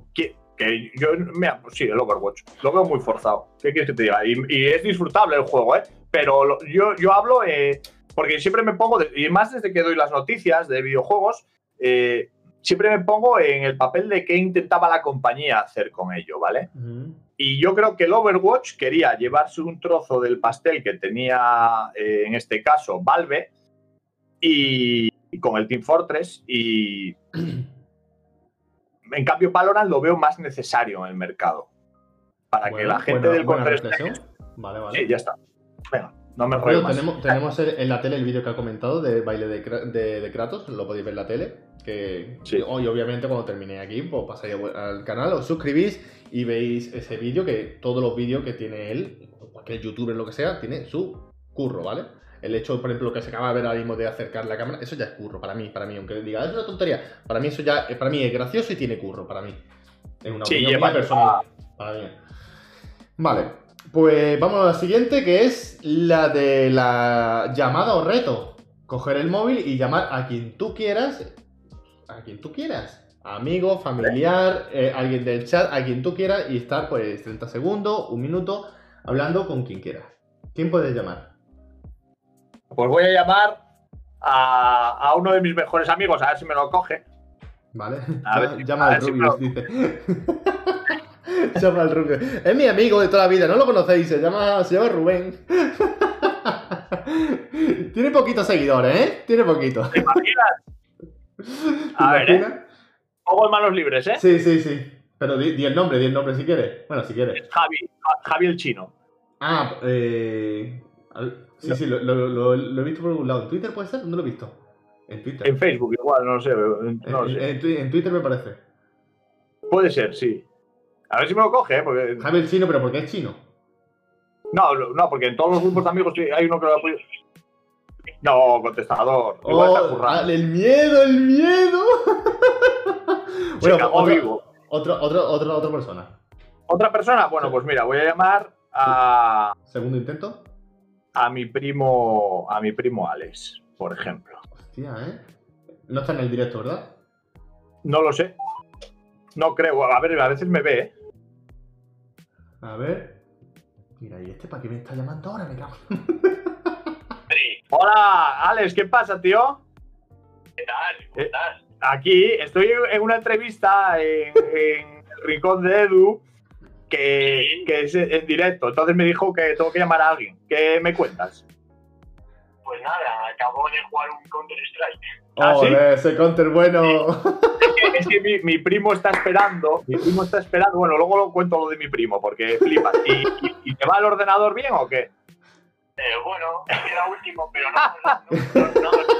que, yo. Mira, pues sí, el Overwatch. Lo veo muy forzado. ¿Qué quieres que te diga? Y, y es disfrutable el juego, ¿eh? Pero lo- yo, yo hablo. eh, porque siempre me pongo. de- y más desde que doy las noticias de videojuegos. eh, siempre me pongo en el papel de qué intentaba la compañía hacer con ello, ¿vale? Y yo creo que el Overwatch quería llevarse un trozo del pastel que tenía, eh, en este caso, Valve, y, y con el Team Fortress. Y (clears throat) en cambio, Valorant lo veo más necesario en el mercado. Para que la gente buena- del reflexión. Vale, vale. Sí, ya está. Venga, no me rollo más. tenemos, tenemos en la tele el vídeo que ha comentado de baile de, de- de Kratos, lo podéis ver en la tele. Que Sí. hoy, obviamente, cuando termine aquí, pues pasáis al canal, os suscribís y veis ese vídeo. Que todos los vídeos que tiene él, cualquier youtuber, lo que sea, tiene su curro, ¿vale? El hecho, por ejemplo, que se acaba de ver ahora mismo de acercar la cámara, eso ya es curro para mí, para mí, aunque diga, es una tontería, para mí eso ya, eh, para mí es gracioso y tiene curro, para mí. Es una Sí, opinión personal. Para mí. Vale, pues vamos a la siguiente, que es la de la llamada o reto. Coger el móvil y llamar a quien tú quieras, a quien tú quieras. Amigo, familiar, eh, alguien del chat, a quien tú quieras y estar pues 30 segundos, un minuto, hablando con quien quieras. ¿Quién puedes llamar? Pues voy a llamar a, a uno de mis mejores amigos, a ver si me lo coge. ¿Vale? A ver Llama- (laughs) si- Llama a al ver si Rubius, dice. (laughs) llama al Rubius. Es mi amigo de toda la vida, no lo conocéis, se llama, se llama Rubén. (laughs) Tiene poquitos seguidores, ¿eh? Tiene poquitos. ¿Te imaginas? A ver, ¿eh? Pongo en manos libres, ¿eh? Sí, sí, sí. Pero di, di el nombre, di el nombre si quieres. Bueno, si quieres. Javi, Ja- Javi el chino. Ah, eh. Sí, sí, lo, lo- lo- lo he visto por algún lado. ¿En Twitter puede ser? ¿Dónde lo he visto? En Twitter. En Facebook igual, no lo sé. No En- lo sé. en- en Twitter me parece. Puede ser, sí. A ver si me lo coge, ¿eh? Porque... Javi el chino, pero ¿por qué es chino? No, no, porque en todos los grupos de amigos hay uno que lo apoya. No, contestador. Igual está Oh, currando. ah, el miedo, el miedo. (laughs) Se cagó otro- vivo. Otro, otro, otro- otra persona. ¿Otra persona? Bueno, pues mira, voy a llamar a, Segundo intento. A mi primo. A mi primo Alex, por ejemplo. Hostia, ¿eh? No está en el directo, ¿verdad? No lo sé. No creo. A ver, a veces me ve, ¿eh? A ver. Mira, ¿y este para qué me está llamando ahora? Me cago. (laughs) Hola, Alex, ¿qué pasa, tío? ¿Qué tal? ¿Cómo Eh, estás? Aquí estoy en una entrevista en, en el rincón de Edu que, que es en directo. Entonces me dijo que tengo que llamar a alguien. ¿Qué me cuentas? Pues nada, acabo de jugar un Counter-Strike. ¿Ah, sí? Joder, ese counter bueno. Es que mi, mi primo está esperando. Mi primo está esperando. Bueno, luego lo cuento lo de mi primo porque flipas. ¿Y, y, y te va el ordenador bien o qué? Eh, bueno, queda último, pero no. no, no, no.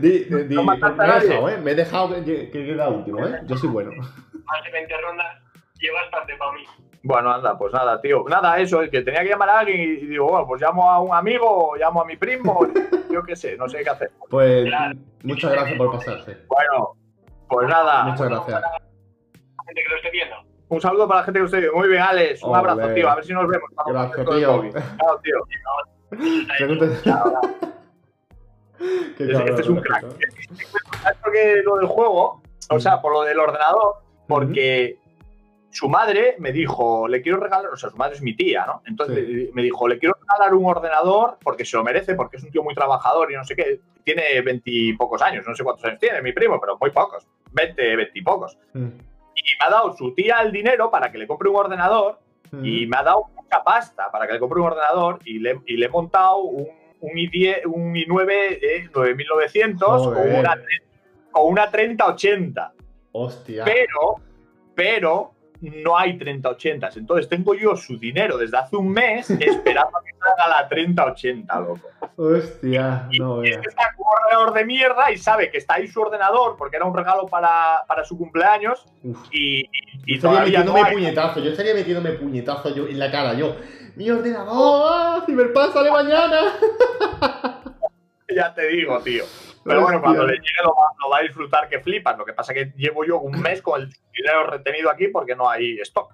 Di- di- me he dejado, ¿eh? Me he dejado que, que queda último, ¿eh? Yo soy bueno. Más de 20 rondas y bastante para mí. Bueno, anda, pues nada, tío. Nada, eso, es que tenía que llamar a alguien y, digo, bueno, pues llamo a un amigo, o llamo a mi primo, (laughs) yo qué sé, no sé qué hacer. Pues Claro. muchas gracias por pasarse. Bueno, pues nada, Muchas gracias. Gente que lo esté viendo. un saludo para la gente que usted. Muy bien, Alex, un abrazo, tío. A ver si nos vemos. Gracias, tío. Chao, tío. (laughs) Pregunta- (laughs) Qué Este- cabrón, este es un lo crack. escucho. ¿Sabes por qué lo del juego? O sea, por lo del ordenador, porque su madre me dijo, le quiero regalar, o sea, su madre es mi tía, ¿no? Entonces me dijo, le quiero regalar un ordenador porque se lo merece, porque es un tío muy trabajador y no sé qué. Tiene veintipocos años, no sé cuántos años tiene mi primo, pero muy pocos. Veinte, veintipocos. Mm, Y me ha dado su tía el dinero para que le compre un ordenador mm. y me ha dado mucha pasta para que le compre un ordenador y le, y le he montado un, un i10, un i9 eh, 9900 con una, con una 3080. Hostia. Pero, pero no hay 3080. Entonces tengo yo su dinero desde hace un mes (laughs) esperando a que salga la 3080, loco. Hostia, no Y es que está con un ordenador de mierda y sabe que está ahí su ordenador porque era un regalo para, para su cumpleaños Uf. y, y, Yo y estaría no metiéndome puñetazo, yo estaría metiéndome puñetazo yo en la cara, yo. ¡Mi ordenador! ¡Ah! ¡Cyberpunk sale mañana! (laughs) Ya te digo, tío. Pero bueno, cuando le llegue lo va, lo va a disfrutar que flipas. Lo que pasa es que llevo yo un (laughs) mes con el dinero retenido aquí porque no hay stock.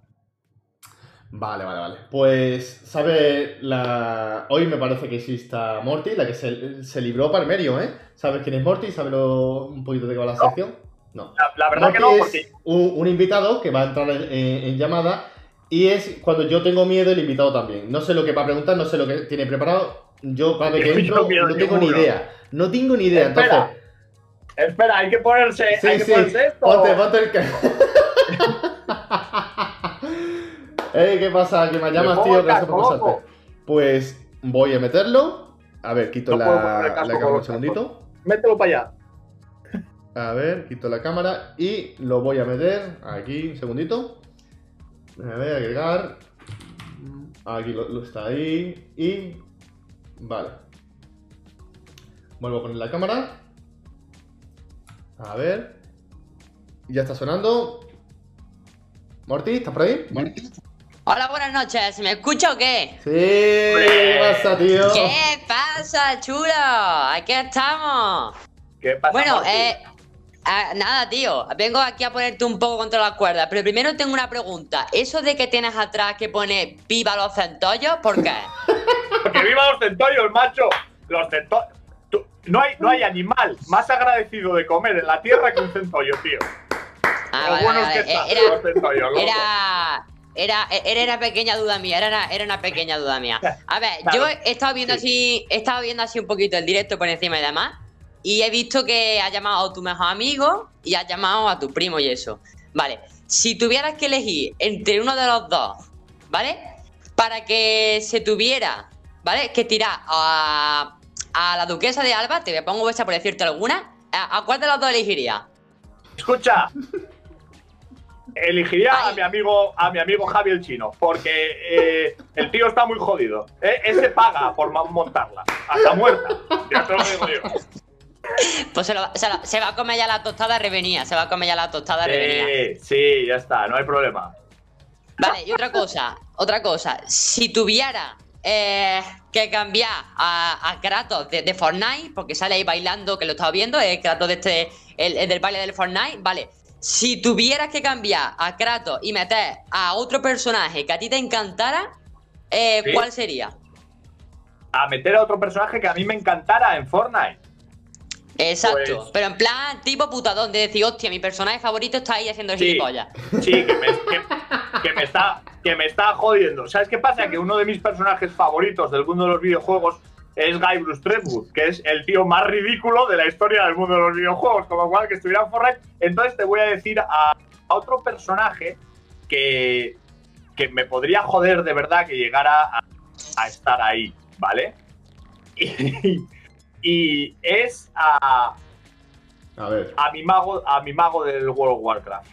Vale, vale, vale. Pues, ¿sabe la. Hoy me parece que exista Morty, la que se, se libró para el medio, ¿eh? ¿Sabes quién es Morty? ¿Sabes lo- un poquito de qué va la sección? No. La, la verdad que no, porque es un, un invitado que va a entrar en, en- en llamada y es cuando yo tengo miedo el invitado también. No sé lo que va a preguntar, no sé lo que tiene preparado. Yo cada vez que entro no tengo ni idea. No tengo ni idea. Espera, Entonces, Espera, hay que ponerse, Sí, hay que sí. ponerse esto. Ponte, ponte el (laughs) Ey, ¿qué pasa? ¿Que me llamas, pongo tío? Gracias por pasarte. Pues voy a meterlo. A ver, quito No la, casco la cámara un segundito. Mételo para allá. A ver, quito la cámara y lo voy a meter aquí, un segundito. A ver, agregar. Aquí lo, lo está ahí. Y. Vale. Vuelvo a poner la cámara. A ver. Ya está sonando. Morty, ¿estás por ahí? Hola, buenas noches. ¿Me escucha o qué? Sí, ¿qué pasa, tío? ¿Qué pasa, chulo? Aquí estamos. ¿Qué pasa? Bueno, Morty? eh, ah, nada, tío. Vengo aquí a ponerte un poco contra las cuerdas. Pero primero tengo una pregunta. ¿Eso de que tienes atrás que pone viva los centollos? ¿Por qué? (laughs) Porque viva los centollos, macho. Los centollos. No hay, no hay animal más agradecido de comer en la tierra que un centollo, tío. Ah, vale, vale, vale. están Era, los centollos, loco. era, era, era una pequeña duda mía, era una, era una pequeña duda mía. A ver, (laughs) Claro, yo he estado viendo así, he estado viendo así un poquito el directo por encima y demás, y he visto que has llamado a tu mejor amigo y has llamado a tu primo y eso. Vale, si tuvieras que elegir entre uno de los dos, ¿vale? Para que se tuviera, ¿vale? Que tirar a, a la duquesa de Alba, te pongo esa por decirte alguna, ¿a, a cuál de los dos elegirías? Escucha. (laughs) Elegiría a mi amigo, a mi amigo Javi el chino, porque eh, el tío está muy jodido. Eh, ese paga por montarla, hasta muerta. Ya te lo digo yo. Pues se, lo- se lo- se va a comer ya la tostada revenía, se va a comer ya la tostada revenía. Sí, sí, ya está, no hay problema. Vale, y otra cosa, otra cosa. Si tuviera eh, que cambiar a, a Kratos de, de Fortnite, porque sale ahí bailando, que lo estaba viendo, es Kratos de este, el, el del baile del Fortnite, vale. Si tuvieras que cambiar a Kratos y meter a otro personaje que a ti te encantara, eh, Sí. ¿cuál sería? A meter a otro personaje que a mí me encantara en Fortnite. Exacto. Pues- Pero en plan tipo putadón, de decir, hostia, mi personaje favorito está ahí haciendo Sí. gilipollas. Sí, que me, que- que me está, que me está jodiendo. ¿Sabes qué pasa? Que uno de mis personajes favoritos del mundo de los videojuegos es Guy Bruce Trentwood, que es el tío más ridículo de la historia del mundo de los videojuegos, con lo cual que estuviera en Fortnite. Entonces te voy a decir a, a otro personaje que, que me podría joder de verdad que llegara a, a estar ahí, ¿vale? (laughs) Y, y es a, A ver. a mi mago, a mi mago del World of Warcraft.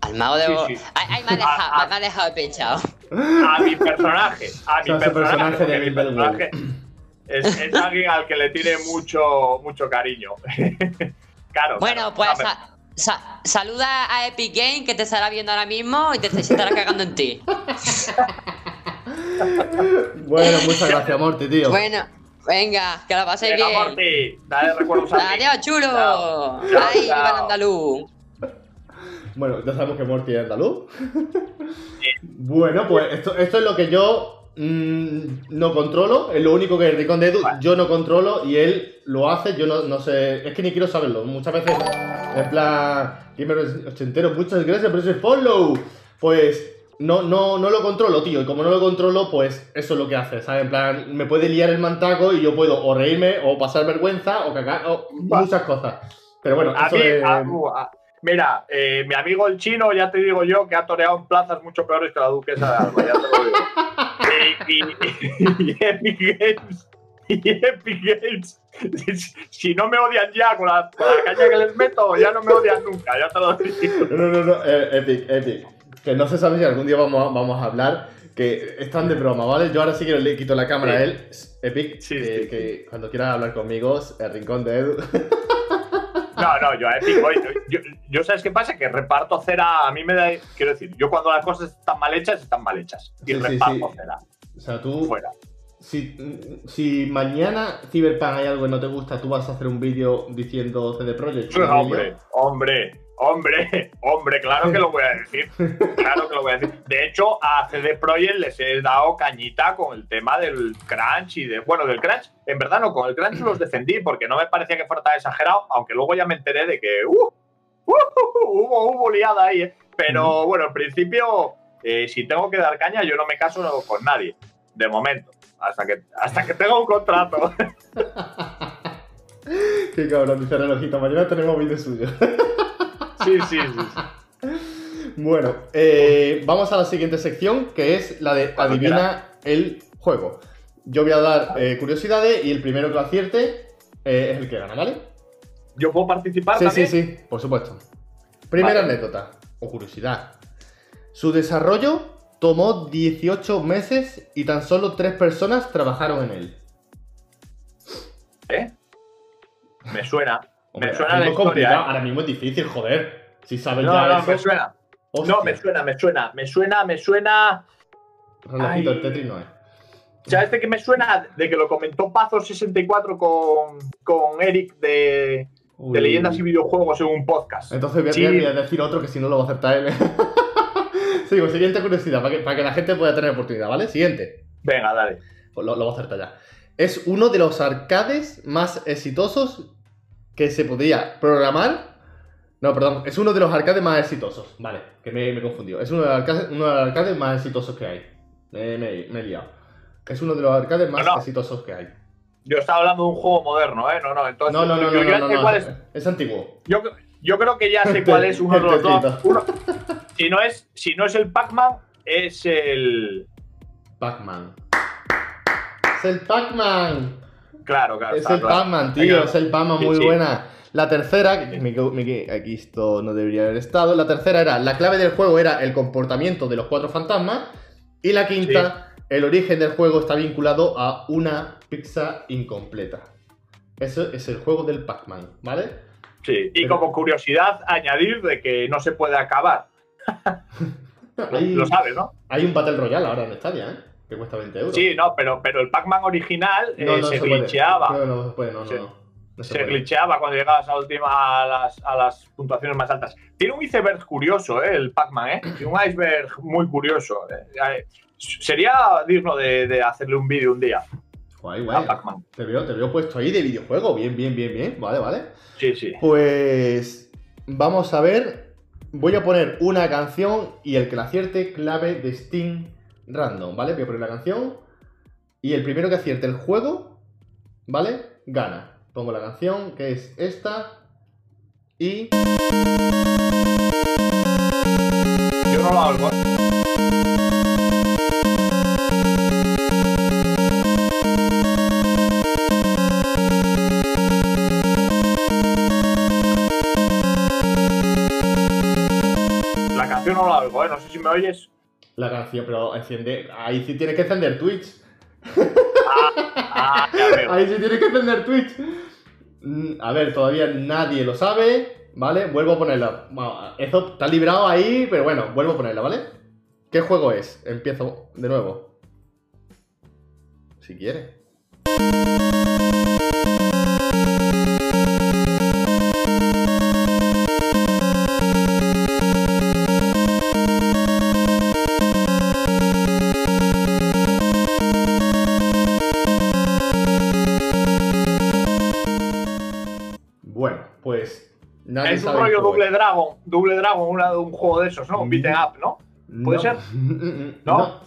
Al mago de. Sí, sí. Ay, ay, me ha dejado, Ah, ah. me ha dejado pinchado. a mi personaje. A mi O sea, ese personaje. de mi personaje es, es alguien al que le tiene mucho, mucho cariño. (laughs) claro. Bueno, claro, pues sa- saluda a Epic Game que te estará viendo ahora mismo y te, se estará cagando en ti. (laughs) Bueno, muchas gracias, Morty, tío. Bueno, venga, que la paséis Venga, bien. Morty, dale recuerdos a. Adiós, chulo. Chao. Chao, Ay, viva el chao. andaluz. Bueno, ya sabemos que Morty es andaluz. bueno, pues esto, esto es lo que yo mm, no controlo. Es lo único que el Rincón de Edu Vale. yo no controlo y él lo hace. Yo no, no sé. Es que ni quiero saberlo. Muchas veces, en plan, Gamer ochentero, muchas gracias por ese follow. Pues no, no, no lo controlo, tío. Y como no lo controlo, pues eso es lo que hace. ¿Sabes? En plan, me puede liar el mantaco y yo puedo o reírme o pasar vergüenza o cagar o muchas cosas. Pero bueno, A eso mí, es- a- a- mira, eh, mi amigo el chino, ya te digo yo, que ha toreado en plazas mucho peores que la duquesa de Alba, ya te lo digo. (laughs) y, y- y Epic Games, y Epic Games, si, si no me odian ya con la, con la caña que les meto, ya no me odian nunca, ya te lo digo. No, no, no, eh, Epic, Epic. Que no se sabe si algún día vamos a, vamos a hablar. que están de broma, ¿vale? Yo ahora sí que le quito la cámara a él. Epic, Sí, que, sí, que cuando quiera hablar conmigo, el rincón de Edu. No, no, yo a Epic, oye, yo, yo, ¿sabes qué pasa? Que reparto cera, a mí me da, quiero decir, yo cuando las cosas están mal hechas, están mal hechas. Y Sí, reparto cera, o sea, tú. fuera. Si, si mañana Cyberpunk hay algo que no te gusta, tú vas a hacer un vídeo diciendo CD Projekt. Hombre, hombre, hombre, hombre, claro que lo voy a decir. Claro que lo voy a decir. De hecho, a CD Projekt les he dado cañita con el tema del crunch y de. Bueno, del crunch, en verdad no, con el crunch los defendí porque no me parecía que fuera tan exagerado, aunque luego ya me enteré de que. ¡Uh! ¡Uh! hubo, hubo liada ahí, ¿eh? Pero bueno, en principio, eh, si tengo que dar caña, yo no me caso con nadie, de momento. Hasta que, hasta que tenga un contrato. (laughs) Qué cabrón, dice relojito. Mañana tenemos vídeo suyo. Sí, sí, sí. Bueno, eh, vamos a la siguiente sección, que es la de adivina el juego. Yo voy a dar eh, curiosidades y el primero que lo acierte eh, es el que gana, ¿vale? ¿Yo puedo participar Sí, también? sí, sí, por supuesto. Primera Vale. anécdota o curiosidad. Su desarrollo tomó 18 meses y tan solo 3 personas trabajaron en él. ¿Eh? Me suena. Hombre, me suena ahora la mismo es complicado, historia. ¿eh? Ahora mismo es difícil, joder. Si sabes No, ya no, eso. me suena. hostia. No, me suena, me suena. Me suena, me suena. Relojito, el Tetris no es. ¿Sabes de qué me suena? De que lo comentó Pazo64 con, con Eric de, de Leyendas y Videojuegos en un podcast. Entonces voy a, Sí. voy a decir otro que si no lo va a acertar él. (laughs) Sigo, siguiente curiosidad, para que, para que la gente pueda tener oportunidad, ¿vale? Siguiente. Venga, dale. Pues lo, lo voy a acertar ya. Es uno de los arcades más exitosos que se podía programar. No, perdón, es uno de los arcades más exitosos. Vale, que me, me he confundido. Es uno de los arcades, uno de los arcades más exitosos que hay. Me, me- me he liado. Es uno de los arcades más No, no. exitosos que hay. Yo estaba hablando de un juego moderno, ¿eh? No, no, entonces. No, no, no, yo, no, es. Es antiguo. Yo, yo creo que ya sé cuál es uno de los dos. Uno- si, no es, si no es el Pac-Man, es el. Pac-Man. Es el Pac-Man. Claro, claro. Es el claro. Pac-Man, tío, es el Pac-Man Sí, muy sí. buena. La tercera, que aquí esto no debería haber estado. La tercera era, la clave del juego era el comportamiento de los cuatro fantasmas. Y la quinta, el origen del juego está vinculado a una pizza incompleta. Eso es el juego del Pac-Man, ¿vale? Sí, y Pero- como curiosidad, añadir de que no se puede acabar. (laughs) Lo, Hay, lo sabes, ¿no? hay un Battle Royale ahora en Stadia, ¿eh? Que cuesta 20 euros. Sí, no, pero, pero el Pac-Man original eh, No, no se, puede. glitcheaba. No se puede, no, no, no. No se Se puede. glitcheaba cuando llegabas a, última, a, las, a las puntuaciones más altas. Tiene un iceberg curioso, ¿eh? El Pac-Man, ¿eh? Tiene un iceberg muy curioso. eh. Eh, Sería digno de, de hacerle un vídeo un día Guay, guay. Pac-Man. Te veo, te veo puesto ahí de videojuego. Bien, bien, bien, bien. Vale, vale. Sí, sí. Pues vamos a ver. Voy a poner una canción y el que la acierte, clave de Steam random, ¿vale? Voy a poner la canción y el primero que acierte el juego, ¿vale? Gana. Pongo la canción, que es esta. Y. Yo no lo hago. ¿eh? La canción no la oigo, ¿eh? No sé si me oyes. La canción, pero enciende. Ahí sí tienes que encender Twitch. Ah. Ahí sí tienes que encender Twitch. Mm, A ver, todavía nadie lo sabe, ¿vale? Vuelvo a ponerla. Bueno, eso está librado ahí, pero bueno, vuelvo a ponerla, ¿vale? ¿Qué juego es? Empiezo de nuevo. Si quiere. Nadie Es un rollo. Double Dragon. Double Dragon, una- un juego de esos, ¿no? Un beat 'em up, ¿no? ¿Puede No. ser? (laughs) ¿No?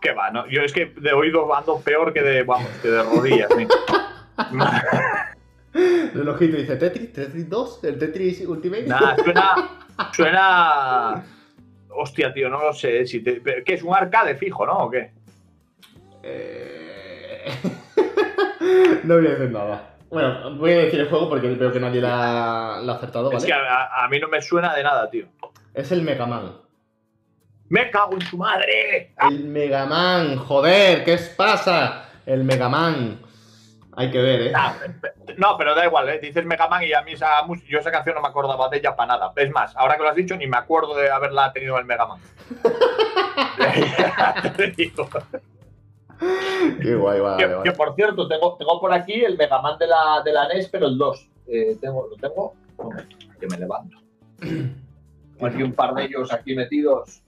¿Qué va? No, yo es que de oído ando peor que de, vamos, que de rodillas. (laughs) El ojito dice Tetris, Tetris 2, el Tetris Ultimate. Nada, suena. (laughs) Suena. Hostia, tío, no lo sé. Si te... ¿Qué es un arcade fijo, no? ¿O qué? Eh, no voy a decir nada. Bueno, voy a decir el juego porque veo que nadie la, ha acertado, Es que ¿vale? a, a mí no me suena de nada, tío. Es el Mega Man. ¡Me cago en su madre! ¡Ah! El Megaman, joder, ¿qué os pasa? El Megaman. Hay que ver, ¿eh? Nah, No, pero da igual, ¿eh? dices Mega Man y a mí esa, yo esa canción no me acordaba de ella para nada. Es más, ahora que lo has dicho, ni me acuerdo de haberla tenido en el Mega Man. (laughs) (laughs) (laughs) Qué guay, vale, que, vale. que, por cierto, tengo, tengo por aquí el Mega Man de la, de la NES, pero el 2. Eh, tengo, lo tengo. Que me levanto. Tengo (clears throat) aquí un par de ellos aquí metidos.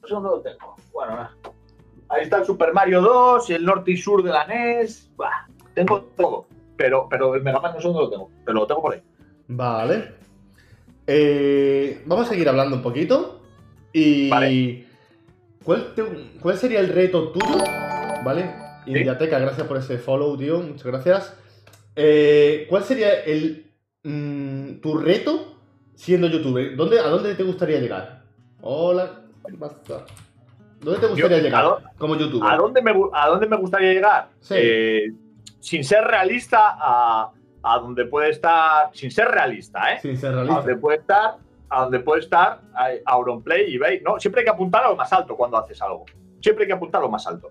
No sé dónde lo tengo. Bueno, nada. Ahí está el Super Mario 2, el norte y sur de la NES. Tengo todo. Pero, pero el Mega Man no sé dónde lo tengo. Pero lo tengo por ahí. Vale. Eh, vamos a seguir hablando un poquito. Y. Vale. ¿Cuál, te- cuál sería el reto tuyo? ¿Vale? Indiateca, gracias por ese follow, tío. Muchas gracias. Eh, ¿Cuál sería el mm, tu reto siendo youtuber? ¿Dónde, ¿A dónde te gustaría llegar? Hola, ¿qué pasa? ¿Dónde te gustaría Yo- llegar ¿a como youtuber? ¿A dónde me, a dónde me gustaría llegar? Sí. Eh, sin ser realista, a, a donde puede estar. Sin ser realista, ¿eh? Sin ser a realista. donde puede estar, a donde puede estar Auronplay y eBay. No, siempre hay que apuntar a lo más alto cuando haces algo. Siempre hay que apuntar a lo más alto.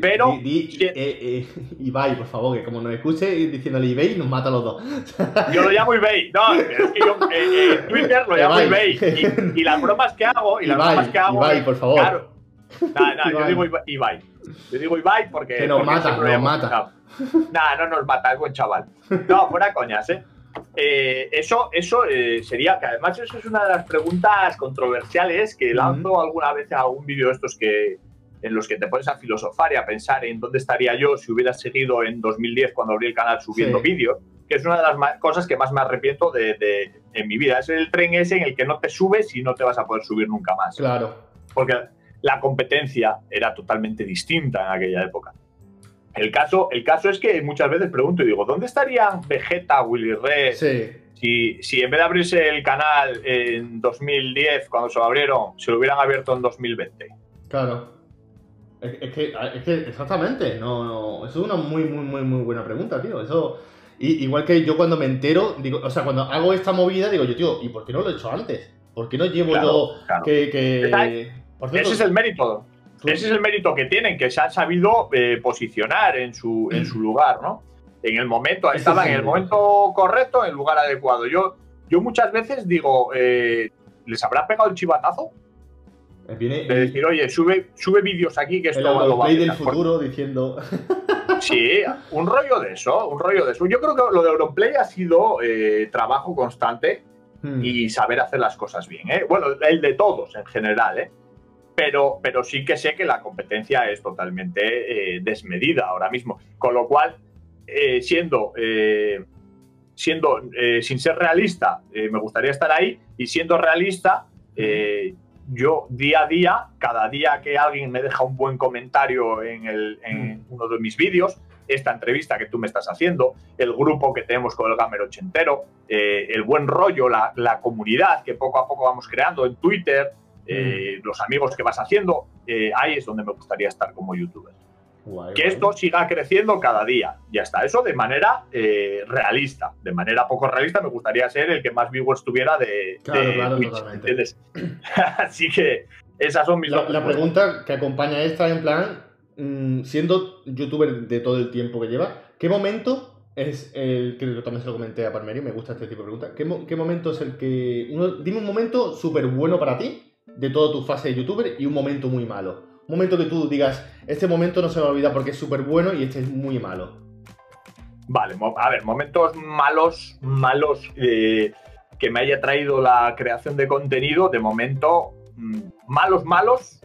Pero- di- di- eh, eh, (laughs) Ibai, por favor, que como nos escuche diciéndole Ibai, nos mata a los dos. (laughs) Yo lo llamo eBay. No, es que yo eh, Twitter lo llamo eBay. Y, y las bromas que hago, y las Ibai, bromas que hago. Ibai, por favor. Claro. Nah, nah, yo (laughs) digo Ibai-. Yo digo Ibai porque. Que nos porque mata, nos mata. Nah, no nos mata, es buen chaval. No, fuera coñas, ¿eh? Eh, eso eso eh, sería, que además eso es una de las preguntas controversiales que lanzo alguna vez en algún vídeo de estos que en los que te pones a filosofar y a pensar en dónde estaría yo si hubiera seguido en 2010 cuando abrí el canal subiendo Sí. vídeos, que es una de las cosas que más me arrepiento de, de- en mi vida. Es el tren ese en el que no te subes y no te vas a poder subir nunca más Claro. porque la competencia era totalmente distinta en aquella época. El caso, el caso es que muchas veces pregunto y digo, ¿dónde estarían Vegeta, Willy Red, Sí. si, si en vez de abrirse el canal en 2010, cuando se lo abrieron, se lo hubieran abierto en 2020? Claro. Es, es que, es que exactamente, no, no, eso es una muy, muy, muy, muy buena pregunta, tío. Eso, y- igual que yo cuando me entero, digo, o sea, cuando hago esta movida, digo yo, tío, ¿y por qué no lo he hecho antes? ¿Por qué no llevo Claro, yo claro. que, que- Esa Por cierto, Ese es el mérito. Ese es el mérito que tienen, que se han sabido eh, posicionar en su, en su lugar, ¿no? En el momento, Ese estaban es en el momento correcto, en el lugar adecuado. Yo, yo muchas veces digo, eh, ¿les habrá pegado el chivatazo? eh, viene De decir, oye, sube, sube vídeos aquí que el esto lo va a del petar fuerte". futuro diciendo. (laughs) Sí, un rollo de eso, un rollo de eso. Yo creo que lo de Auronplay ha sido eh, trabajo constante hmm, y saber hacer las cosas bien. ¿eh? Bueno, el de todos en general, ¿eh? Pero, pero sí que sé que la competencia es totalmente eh, desmedida ahora mismo. Con lo cual, eh, siendo, eh, siendo eh, sin ser realista, eh, me gustaría estar ahí, y siendo realista, eh, yo día a día, cada día que alguien me deja un buen comentario en, el- en uno de mis vídeos, esta entrevista que tú me estás haciendo, el grupo que tenemos con el Gamer Ochentero, eh, el buen rollo, la, la comunidad que poco a poco vamos creando en Twitter, eh, los amigos que vas haciendo, eh, ahí es donde me gustaría estar como youtuber. guay, Que guay. esto siga creciendo cada día. Ya está. Eso de manera eh, realista. De manera poco realista me gustaría ser el que más viewers tuviera de, Claro, de claro, Twitch. (laughs) Así que esas son mis La, la pregunta que acompaña esta, en plan, mm, siendo youtuber de todo el tiempo que lleva, ¿qué momento es el que también se lo comenté a Palmeri, me gusta este tipo de preguntas? ¿Qué, mo- qué momento es el que. uno- dime un momento súper bueno para ti de toda tu fase de youtuber y un momento muy malo. Un momento que tú digas, este momento no se me va a olvidar porque es súper bueno y este es muy malo. Vale, a ver, momentos malos, malos eh, que me haya traído la creación de contenido, de momento, mm, malos, malos,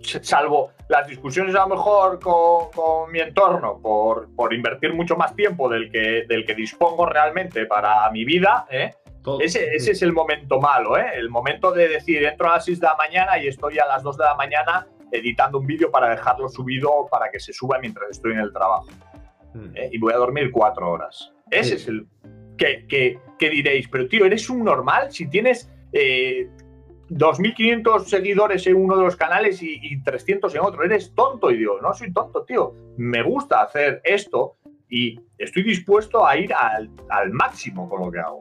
salvo las discusiones a lo mejor con, con mi entorno por, por invertir mucho más tiempo del que, del que dispongo realmente para mi vida, ¿eh? Todo- Ese, ese es el momento malo, ¿eh? El momento de decir, entro a las 6 de la mañana y estoy a las 2 de la mañana editando un vídeo para dejarlo subido para que se suba mientras estoy en el trabajo. Mm. ¿eh? Y voy a dormir 4 horas. Ese Sí. es el... Que, que- que diréis, pero tío, ¿eres un normal? Si tienes eh, 2.500 seguidores en uno de los canales y, y 300 en otro, ¿eres tonto? Y digo, no soy tonto, tío. Me gusta hacer esto y estoy dispuesto a ir al, al máximo con lo que hago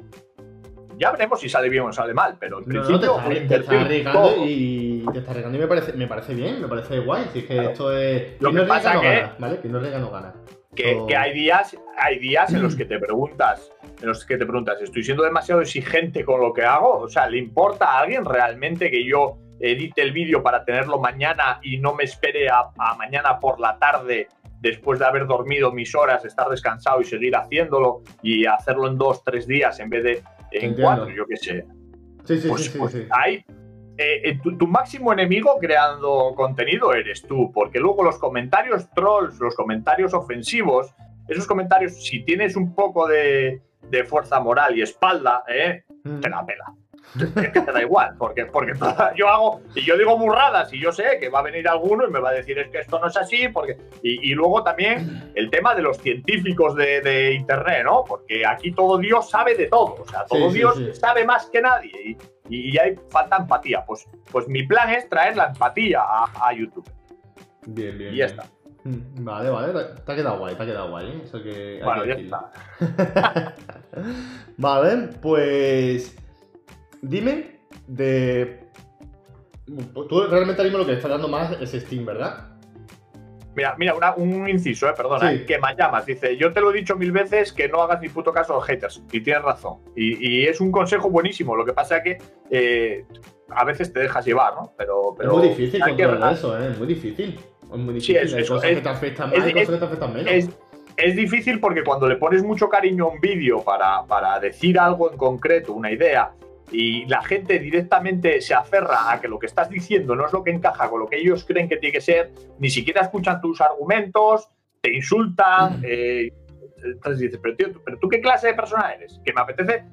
ya veremos si sale bien o sale mal, pero en No, no, te principio estás te arriesgando y te estás arriesgando y me parece, me parece bien, me parece guay. Si es que Claro. esto es. Lo que no pasa no que- gana, ¿vale? Quien no arriesga no gana. Que, que hay días, hay días en los que te preguntas, en los que te preguntas, ¿estoy siendo demasiado exigente con lo que hago? O sea, ¿le importa a alguien realmente que yo edite el vídeo para tenerlo mañana y no me espere a, a mañana por la tarde después de haber dormido mis horas, estar descansado y seguir haciéndolo y hacerlo en dos, tres días en vez de en cuatro, yo qué sé? Sí, sí, pues, sí, pues hay. eh, eh, tu, tu máximo enemigo creando contenido eres tú, porque luego los comentarios trolls, los comentarios ofensivos, esos comentarios, si tienes un poco de, de fuerza moral y espalda, ¿eh? Mm. te la pela. Es que te da igual, porque, porque (laughs) yo hago, y yo digo burradas, y yo sé que va a venir alguno y me va a decir es que esto no es así, porque. Y, y luego también el tema de los científicos de, de internet, ¿no? Porque aquí todo Dios sabe de todo, o sea, todo Sí, Dios sí. sabe más que nadie, y, y hay falta empatía. Pues, pues mi plan es traer la empatía a, a YouTube. Bien, bien. Y ya bien. está. Mm, Vale, vale. te- ha quedado guay, te ha quedado guay, ¿eh? Eso que. Bueno, ya está. (laughs) Vale, pues. Dime de. Tú realmente ahora lo que estás dando más es Steam, ¿verdad? Mira, mira, una- un inciso, eh, perdona, Sí. que llamas dice, yo te lo he dicho mil veces que no hagas ni puto caso a los haters, y tienes razón. Y, y es un consejo buenísimo, lo que pasa es que eh, a veces te dejas llevar, ¿no? Pero, pero es muy difícil hay controlar eso, ¿eh? Es muy difícil. Es muy Sí, difícil. es- hay es- cosas es- que te afectan más es- y cosas que te afectan menos. es, es difícil porque cuando le pones mucho cariño a un vídeo para, para decir algo en concreto, una idea, y la gente directamente se aferra a que lo que estás diciendo no es lo que encaja con lo que ellos creen que tiene que ser, ni siquiera escuchan tus argumentos, te insultan, eh, entonces dices, pero tío, ¿pero tú qué clase de persona eres? Que me apetece,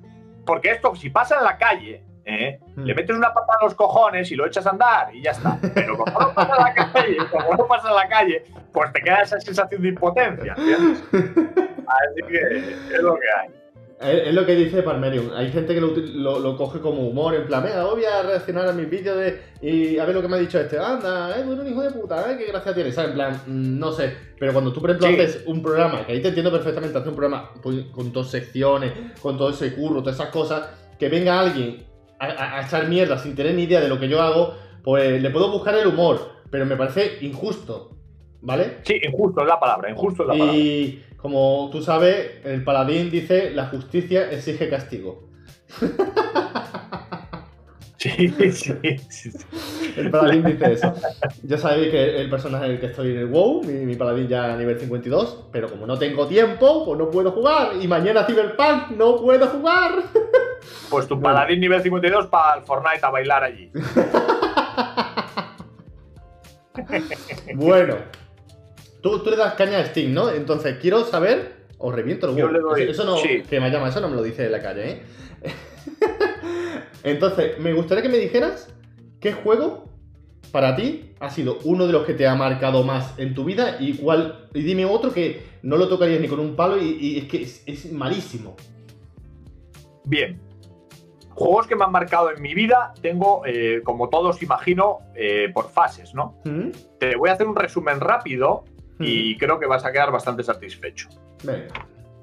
porque esto si pasa en la calle, ¿eh? Mm. le metes una pata a los cojones y lo echas a andar y ya está. Pero como no pasa en la calle, (laughs) como no pasa en la calle, pues te queda esa sensación de impotencia. ¿entiendes? (laughs) Así que es lo que hay. Es, es lo que dice Palmerium. Hay gente que lo, lo- lo coge como humor, en plan, venga, voy a reaccionar a mis vídeos de. Y a ver lo que me ha dicho este. Anda, eh, tú eres un hijo de puta, eh, qué gracia tienes. ¿Sabes? En plan, mm, no sé. Pero cuando tú, por ejemplo, Sí. haces un programa, que ahí te entiendo perfectamente, hacer un programa pues, con dos secciones, con todo ese curro, todas esas cosas, que venga alguien a, a- a echar mierda sin tener ni idea de lo que yo hago, pues le puedo buscar el humor. Pero me parece injusto. ¿Vale? Sí, injusto es la palabra, injusto es la palabra. Y como tú sabes, el paladín dice la justicia exige castigo. (laughs) Sí, sí, sí. El paladín dice eso. Ya sabéis que el personaje en el que estoy en el WoW, mi, mi paladín ya a nivel 52, pero como no tengo tiempo, pues no puedo jugar. Y mañana Cyberpunk no puedo jugar. Pues tu paladín nivel 52 para el Fortnite a bailar allí. (laughs) Bueno, tú, tú le das caña a Steam, ¿no? Entonces quiero saber, os reviento el Yo le doy- Eso, eso no, sí. que me llama, eso no me lo dice de la calle, ¿eh? (laughs) Entonces, me gustaría que me dijeras qué juego para ti ha sido uno de los que te ha marcado más en tu vida y cuál. Y dime otro que no lo tocarías ni con un palo y, y es que es, es malísimo. Bien. Juegos que me han marcado en mi vida, tengo, eh, como todos imagino, eh, por fases, ¿no? ¿Mm? Te voy a hacer un resumen rápido y Mm. creo que vas a quedar bastante satisfecho. Venga.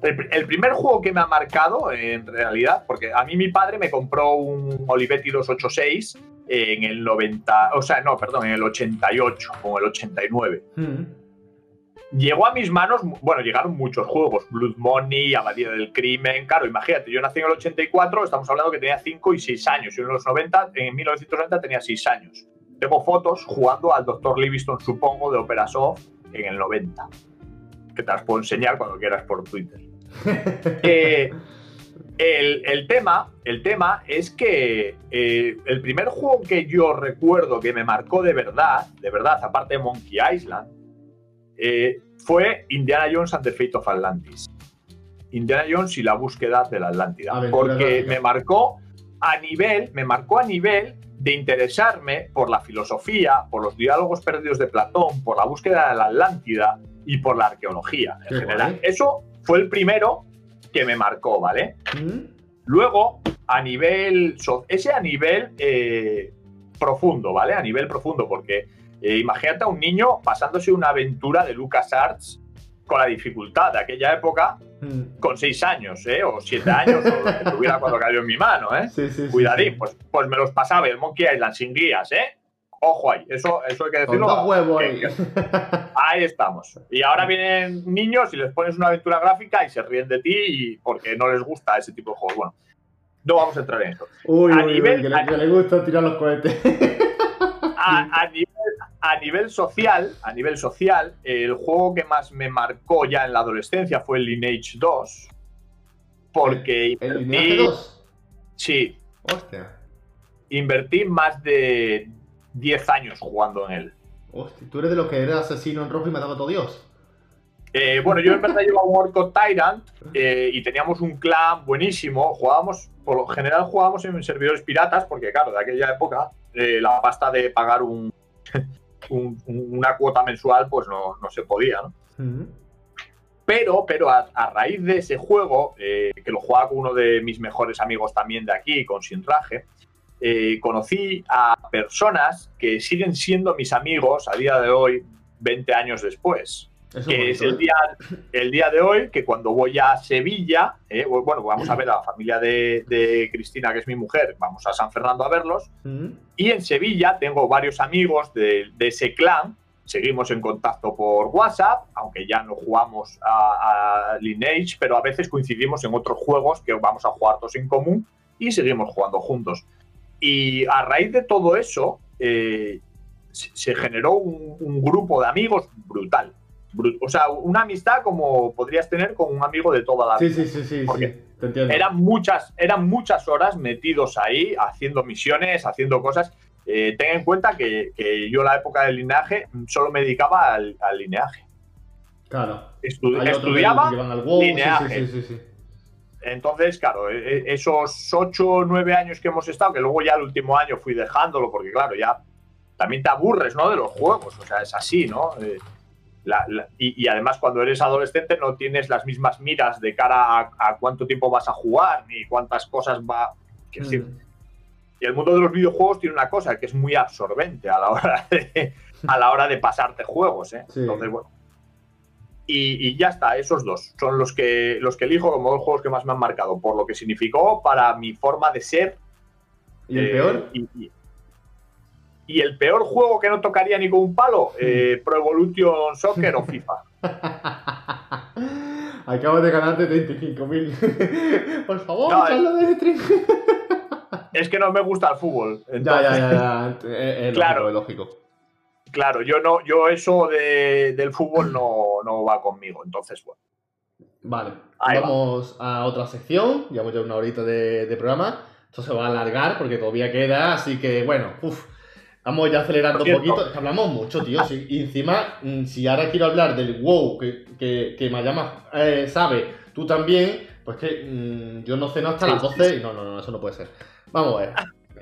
El, el primer juego que me ha marcado, en realidad, porque a mí mi padre me compró un Olivetti 286 en el 90, o sea, no, perdón, en el 88 o el 89. Mm. Llegó a mis manos, bueno, llegaron muchos juegos, Blood Money, Abadía del Crimen, claro, imagínate, yo nací en el 84, estamos hablando que tenía 5 y 6 años, yo en los 90, en 1990 tenía 6 años. Tengo fotos jugando al Dr. Livingston, supongo, de Opera Soft en el 90, que te las puedo enseñar cuando quieras por Twitter. (laughs) Eh, el, el tema, el tema es que eh, el primer juego que yo recuerdo que me marcó de verdad, de verdad, aparte de Monkey Island, eh, fue Indiana Jones and the Fate of Atlantis. Indiana Jones y la búsqueda de la Atlántida. Porque me marcó a nivel, me marcó a nivel de interesarme por la filosofía, por los diálogos perdidos de Platón, por la búsqueda de la Atlántida y por la arqueología en Qué general. guay. Eso fue el primero que me marcó, ¿vale? Mm. Luego, a nivel. Ese a nivel eh, profundo, ¿vale? A nivel profundo, porque eh, imagínate a un niño pasándose una aventura de LucasArts con la dificultad de aquella época. Con 6 años, ¿eh? O 7 años, o lo que (laughs) tuviera cuando cayó en mi mano, ¿eh? Sí, sí, Cuidadín, sí. pues, pues me los pasaba el Monkey Island sin guías, ¿eh? Ojo ahí, eso, eso hay que Con decirlo. dos huevos ahí. ahí estamos. Y ahora vienen niños y les pones una aventura gráfica y se ríen de ti y porque no les gusta ese tipo de juegos. Bueno, no vamos a entrar en eso. Uy, A uy, nivel- uy, que a- que le gusta tirar los cohetes. (laughs) A, a nivel, a nivel social, a nivel social, el juego que más me marcó ya en la adolescencia fue el Lineage 2. Porque ¿El invertí- Lineage 2? sí, Hostia. invertí más de 10 años jugando en él. Hostia, tú eres de los que eras asesino en rojo y mataba a todo Dios. Eh, bueno, yo en verdad (laughs) llevaba un Orco Tyrant eh, y teníamos un clan buenísimo. Jugábamos, por lo general jugábamos en servidores piratas, porque claro, de aquella época eh, la pasta de pagar un, un- (laughs) un- una cuota mensual pues no, no se podía, ¿no? Pero, pero a, a raíz de ese juego, eh, que lo jugaba con uno de mis mejores amigos también de aquí, con Sinraje, eh, conocí a personas que siguen siendo mis amigos a día de hoy, 20 años después. Que es es el bonito, día, el día de hoy, que cuando voy a Sevilla, eh, bueno, vamos a ver a la familia de, de Cristina, que es mi mujer, vamos a San Fernando a verlos, ¿eh? Ujú. y en Sevilla tengo varios amigos de, de ese clan. Seguimos en contacto por WhatsApp, aunque ya no jugamos a, a Lineage, pero a veces coincidimos en otros juegos que vamos a jugar todos en común y seguimos jugando juntos. Y a raíz de todo eso, eh, se, se generó un, un grupo de amigos brutal. O sea, una amistad como podrías tener con un amigo de toda la vida. sí, sí, sí, ¿Por sí. qué? Te entiendo. Eran muchas, eran muchas horas metidos ahí, haciendo misiones, haciendo cosas. Eh, ten en cuenta que, que yo en la época del lineaje solo me dedicaba al, al lineaje. Claro. Estu- Hay estudiaba, al WoW, lineaje. sí, sí, entonces, claro, e- e- esos ocho o nueve años que hemos estado, que luego ya el último año fui dejándolo, porque claro, ya también te aburres, ¿no? De los juegos, o sea, es así, ¿no? Eh, la- la- y, y además cuando eres adolescente no tienes las mismas miras de cara a, a cuánto tiempo vas a jugar, ni cuántas cosas va... quiero decir. Y el mundo de los videojuegos tiene una cosa que es muy absorbente a la hora (laughs) de, a la hora de pasarte juegos, ¿eh? Sí. Entonces, bueno. Y, y ya está, esos dos son los que, los que elijo como dos juegos que más me han marcado, por lo que significó para mi forma de ser. ¿Y el eh, peor? Y, y- y el peor juego que no tocaría ni con un palo, Hmm. eh, Pro Evolution Soccer o FIFA. (laughs) Acabo de ganarte 35.000. (laughs) Por favor, No, hazlo de stream. (laughs) Es que no me gusta el fútbol. Ya, entonces- ya, ya, ya. Es, es Claro. lógico, es lógico. Claro, yo no, yo eso de- del fútbol no, no va conmigo. Entonces, bueno. Vale, Ahí va. vamos a otra sección. Llevamos ya una horita de, de programa. Esto se va a alargar porque todavía queda, así que bueno, uff. Vamos ya acelerando un poquito. Es que hablamos mucho, tío. sí. Y encima, mm, si ahora quiero hablar del WoW que, que, que Mayama eh, sabe, tú también, pues que mm, yo no ceno hasta Sí, las sí, 12 y no, no, no, eso no puede ser. Vamos a ver.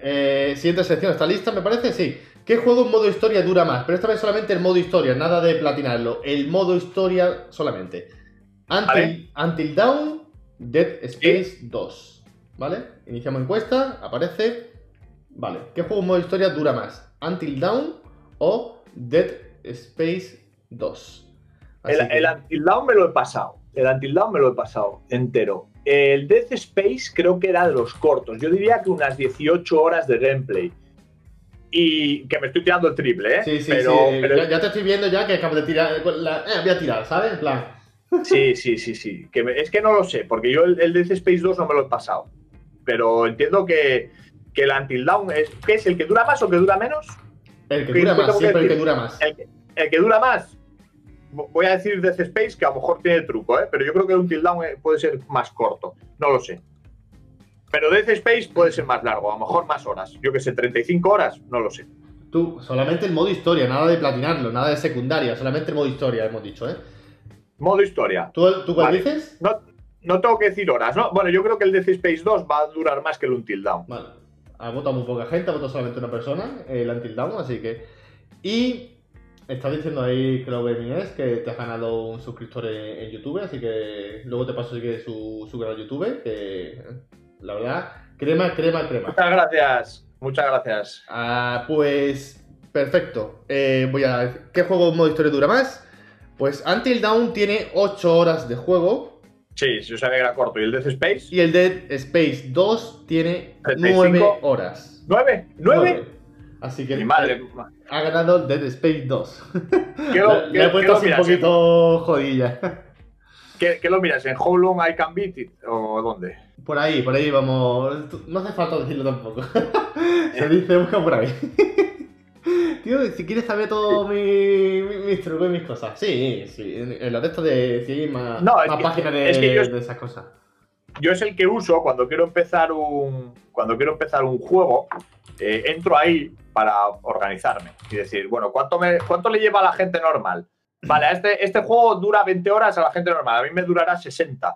Eh, siguiente sección, ¿está lista? Me parece, sí. ¿Qué juego en modo historia dura más? Pero esta vez solamente el modo historia, nada de platinarlo. El modo historia solamente. Until, Vale. Until Dawn, Dead Space 2. ¿Vale? Iniciamos encuesta, aparece. Vale. ¿Qué juego en modo historia dura más? ¿Until Dawn o Dead Space 2? Así El, que- el Until Dawn me lo he pasado. El Until Dawn me lo he pasado entero. El Death Space creo que era de los cortos. Yo diría que unas 18 horas de gameplay. Y que me estoy tirando el triple, ¿eh? Sí, sí, pero, sí. pero- Ya, ya te estoy viendo ya que acabo de tirar. la- eh, voy a tirar, ¿sabes? En plan. (laughs) sí, sí, sí, sí. Que me- es que no lo sé, porque yo el, el Death Space 2 no me lo he pasado. Pero entiendo que, que el Until Dawn es, ¿qué es? ¿El que dura más o que dura menos? El que ¿Qué dura más, siempre el que dura más. El, que- el que dura más. Vo- Voy a decir Death Space, que a lo mejor tiene truco, ¿eh? pero yo creo que el Until Dawn eh, puede ser más corto. No lo sé. Pero Death Space puede ser más largo, a lo mejor más horas. Yo que sé, 35 horas, no lo sé. Tú, solamente el modo historia, nada de platinarlo, nada de secundaria, solamente el modo historia, hemos dicho, ¿eh? Modo historia. ¿Tú, tú cuál Vale. dices? No, no tengo que decir horas, ¿no? Bueno, yo creo que el Death Space 2 va a durar más que el Until Dawn. Vale. Ha votado muy poca gente, ha votado solamente una persona, el Until Dawn, así que. Y está diciendo ahí Gaming es que te has ganado un suscriptor en, en YouTube, así que luego te paso su, su canal YouTube, que la verdad, crema, crema, crema. Muchas gracias. Muchas gracias. Ah, pues perfecto. Eh, voy a ¿Qué juego en modo historia dura más? Pues Until Dawn tiene 8 horas de juego Sí, yo sabía que era corto. ¿Y el Death Space? Y el Dead Space 2 tiene 35. 9 horas. ¿Nueve? ¿Nueve? Así que Mi madre. ha ganado Dead Space 2. ¿Qué lo- (laughs) Le- he puesto así un miras, poquito jodilla. (laughs) ¿Qué, qué lo miras? ¿En How Long I Can Beat It? ¿O dónde? Por ahí, por ahí vamos. No hace falta decirlo tampoco. (laughs) Se dice busca por ahí. Tío, si quieres saber todo mi, mi- mis trucos y mis cosas. Sí, sí. En, en lo de hay más, No, es más que- páginas de, es que yo- de esas cosas. Yo es el que uso cuando quiero empezar un. Cuando quiero empezar un juego. eh, entro ahí para organizarme y decir, bueno, ¿cuánto, me, ¿cuánto le lleva a la gente normal? (clears throat) Vale, este, este juego dura 20 horas a la gente normal, a mí me durará 60.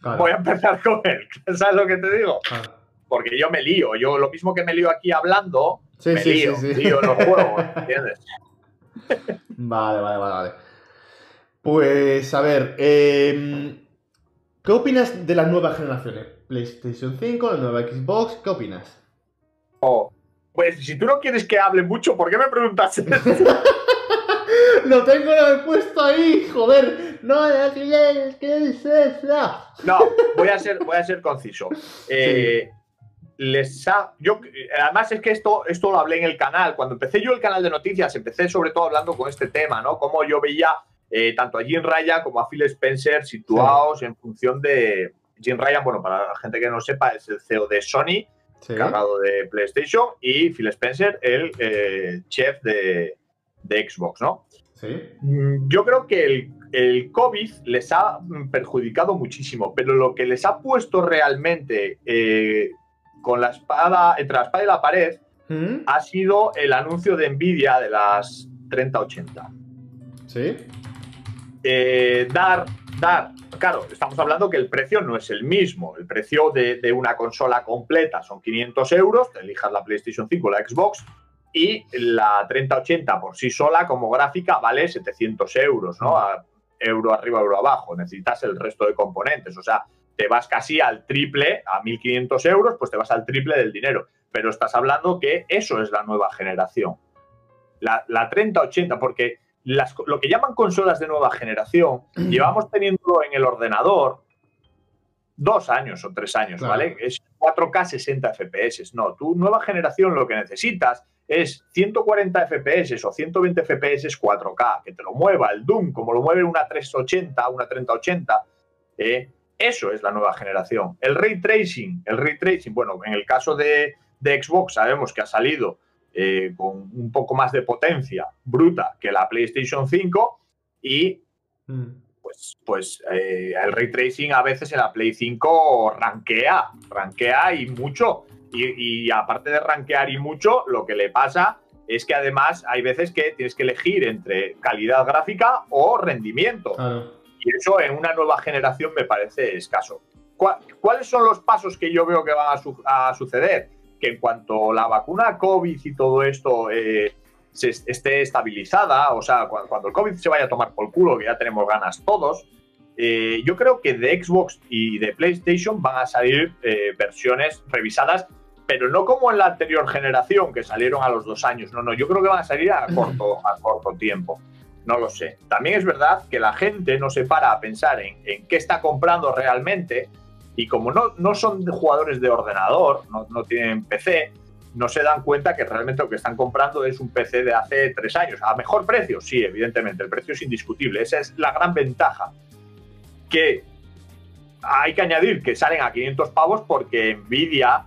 Claro, Voy a empezar (laughs) con él. ¿Sabes lo que te digo? claro. Porque yo me lío. Yo lo mismo que me lío aquí hablando, Sí, me sí, lío, sí, sí. lío los juegos, ¿entiendes? (laughs) Vale, vale, vale, vale. Pues, a ver, em, ¿qué opinas de las nuevas generaciones? PlayStation 5, la nueva Xbox, ¿qué opinas? O, pues si tú no quieres que hable mucho, ¿por qué me preguntas? (laughs) Lo tengo puesto ahí, joder. No, es que es. No, voy a ser, voy a ser conciso. Eh, les ha- yo, además es que esto, esto lo hablé en el canal. Cuando empecé yo el canal de noticias, empecé sobre todo hablando con este tema, ¿no? Cómo yo veía eh, tanto a Jim Ryan como a Phil Spencer situados en función de. Jim Ryan, bueno, para la gente que no sepa, es el CEO de Sony, Sí. encargado de PlayStation, y Phil Spencer, el eh, chef de, de Xbox, ¿no? Sí. Mm, Yo creo que el, el COVID les ha perjudicado muchísimo, pero lo que les ha puesto realmente eh, con la espada, entre la espada y la pared, ¿Mm? ha sido el anuncio de Nvidia de las 3080. Sí. Eh, dar, dar, claro, estamos hablando que el precio no es el mismo. El precio de, de una consola completa son 500 euros, te elijas la PlayStation 5 o la Xbox, y la 3080 por sí sola como gráfica vale 700 euros, ¿no? A- euro arriba, euro abajo. Necesitas el resto de componentes, o sea, te vas casi al triple, a 1500 euros, pues te vas al triple del dinero. Pero estás hablando que eso es la nueva generación. La, la 3080, porque las, lo que llaman consolas de nueva generación, llevamos teniendo en el ordenador dos años o tres años, Claro. ¿vale? Es 4K 60 FPS. No, tu nueva generación lo que necesitas es 140 FPS o 120 FPS 4K, que te lo mueva el Doom como lo mueve una 380, una 3080. eh, eso es la nueva generación. El ray tracing, el ray tracing, bueno, en el caso de, de Xbox sabemos que ha salido eh, con un poco más de potencia bruta que la PlayStation 5 y Mm. pues, pues eh, el ray tracing a veces en la Play 5 rankea, rankea y mucho. Y, y aparte de rankear y mucho, lo que le pasa es que además hay veces que tienes que elegir entre calidad gráfica o rendimiento. Claro. Y eso en una nueva generación me parece escaso. ¿Cuá- ¿Cuáles son los pasos que yo veo que van a, su- a suceder? Que en cuanto la vacuna COVID y todo esto eh, se est- esté estabilizada, o sea, cuando, cuando el COVID se vaya a tomar por culo, que ya tenemos ganas todos, eh, yo creo que de Xbox y de PlayStation van a salir eh, versiones revisadas, pero no como en la anterior generación, que salieron a los dos años. No, no, yo creo que van a salir a (laughs) corto, a corto tiempo. No lo sé. También es verdad que la gente no se para a pensar en, en qué está comprando realmente y como no, no son jugadores de ordenador, no, no tienen PC, no se dan cuenta que realmente lo que están comprando es un PC de hace tres años. ¿A mejor precio? Sí, evidentemente, el precio es indiscutible. Esa es la gran ventaja. Que hay que añadir que salen a 500 pavos porque Nvidia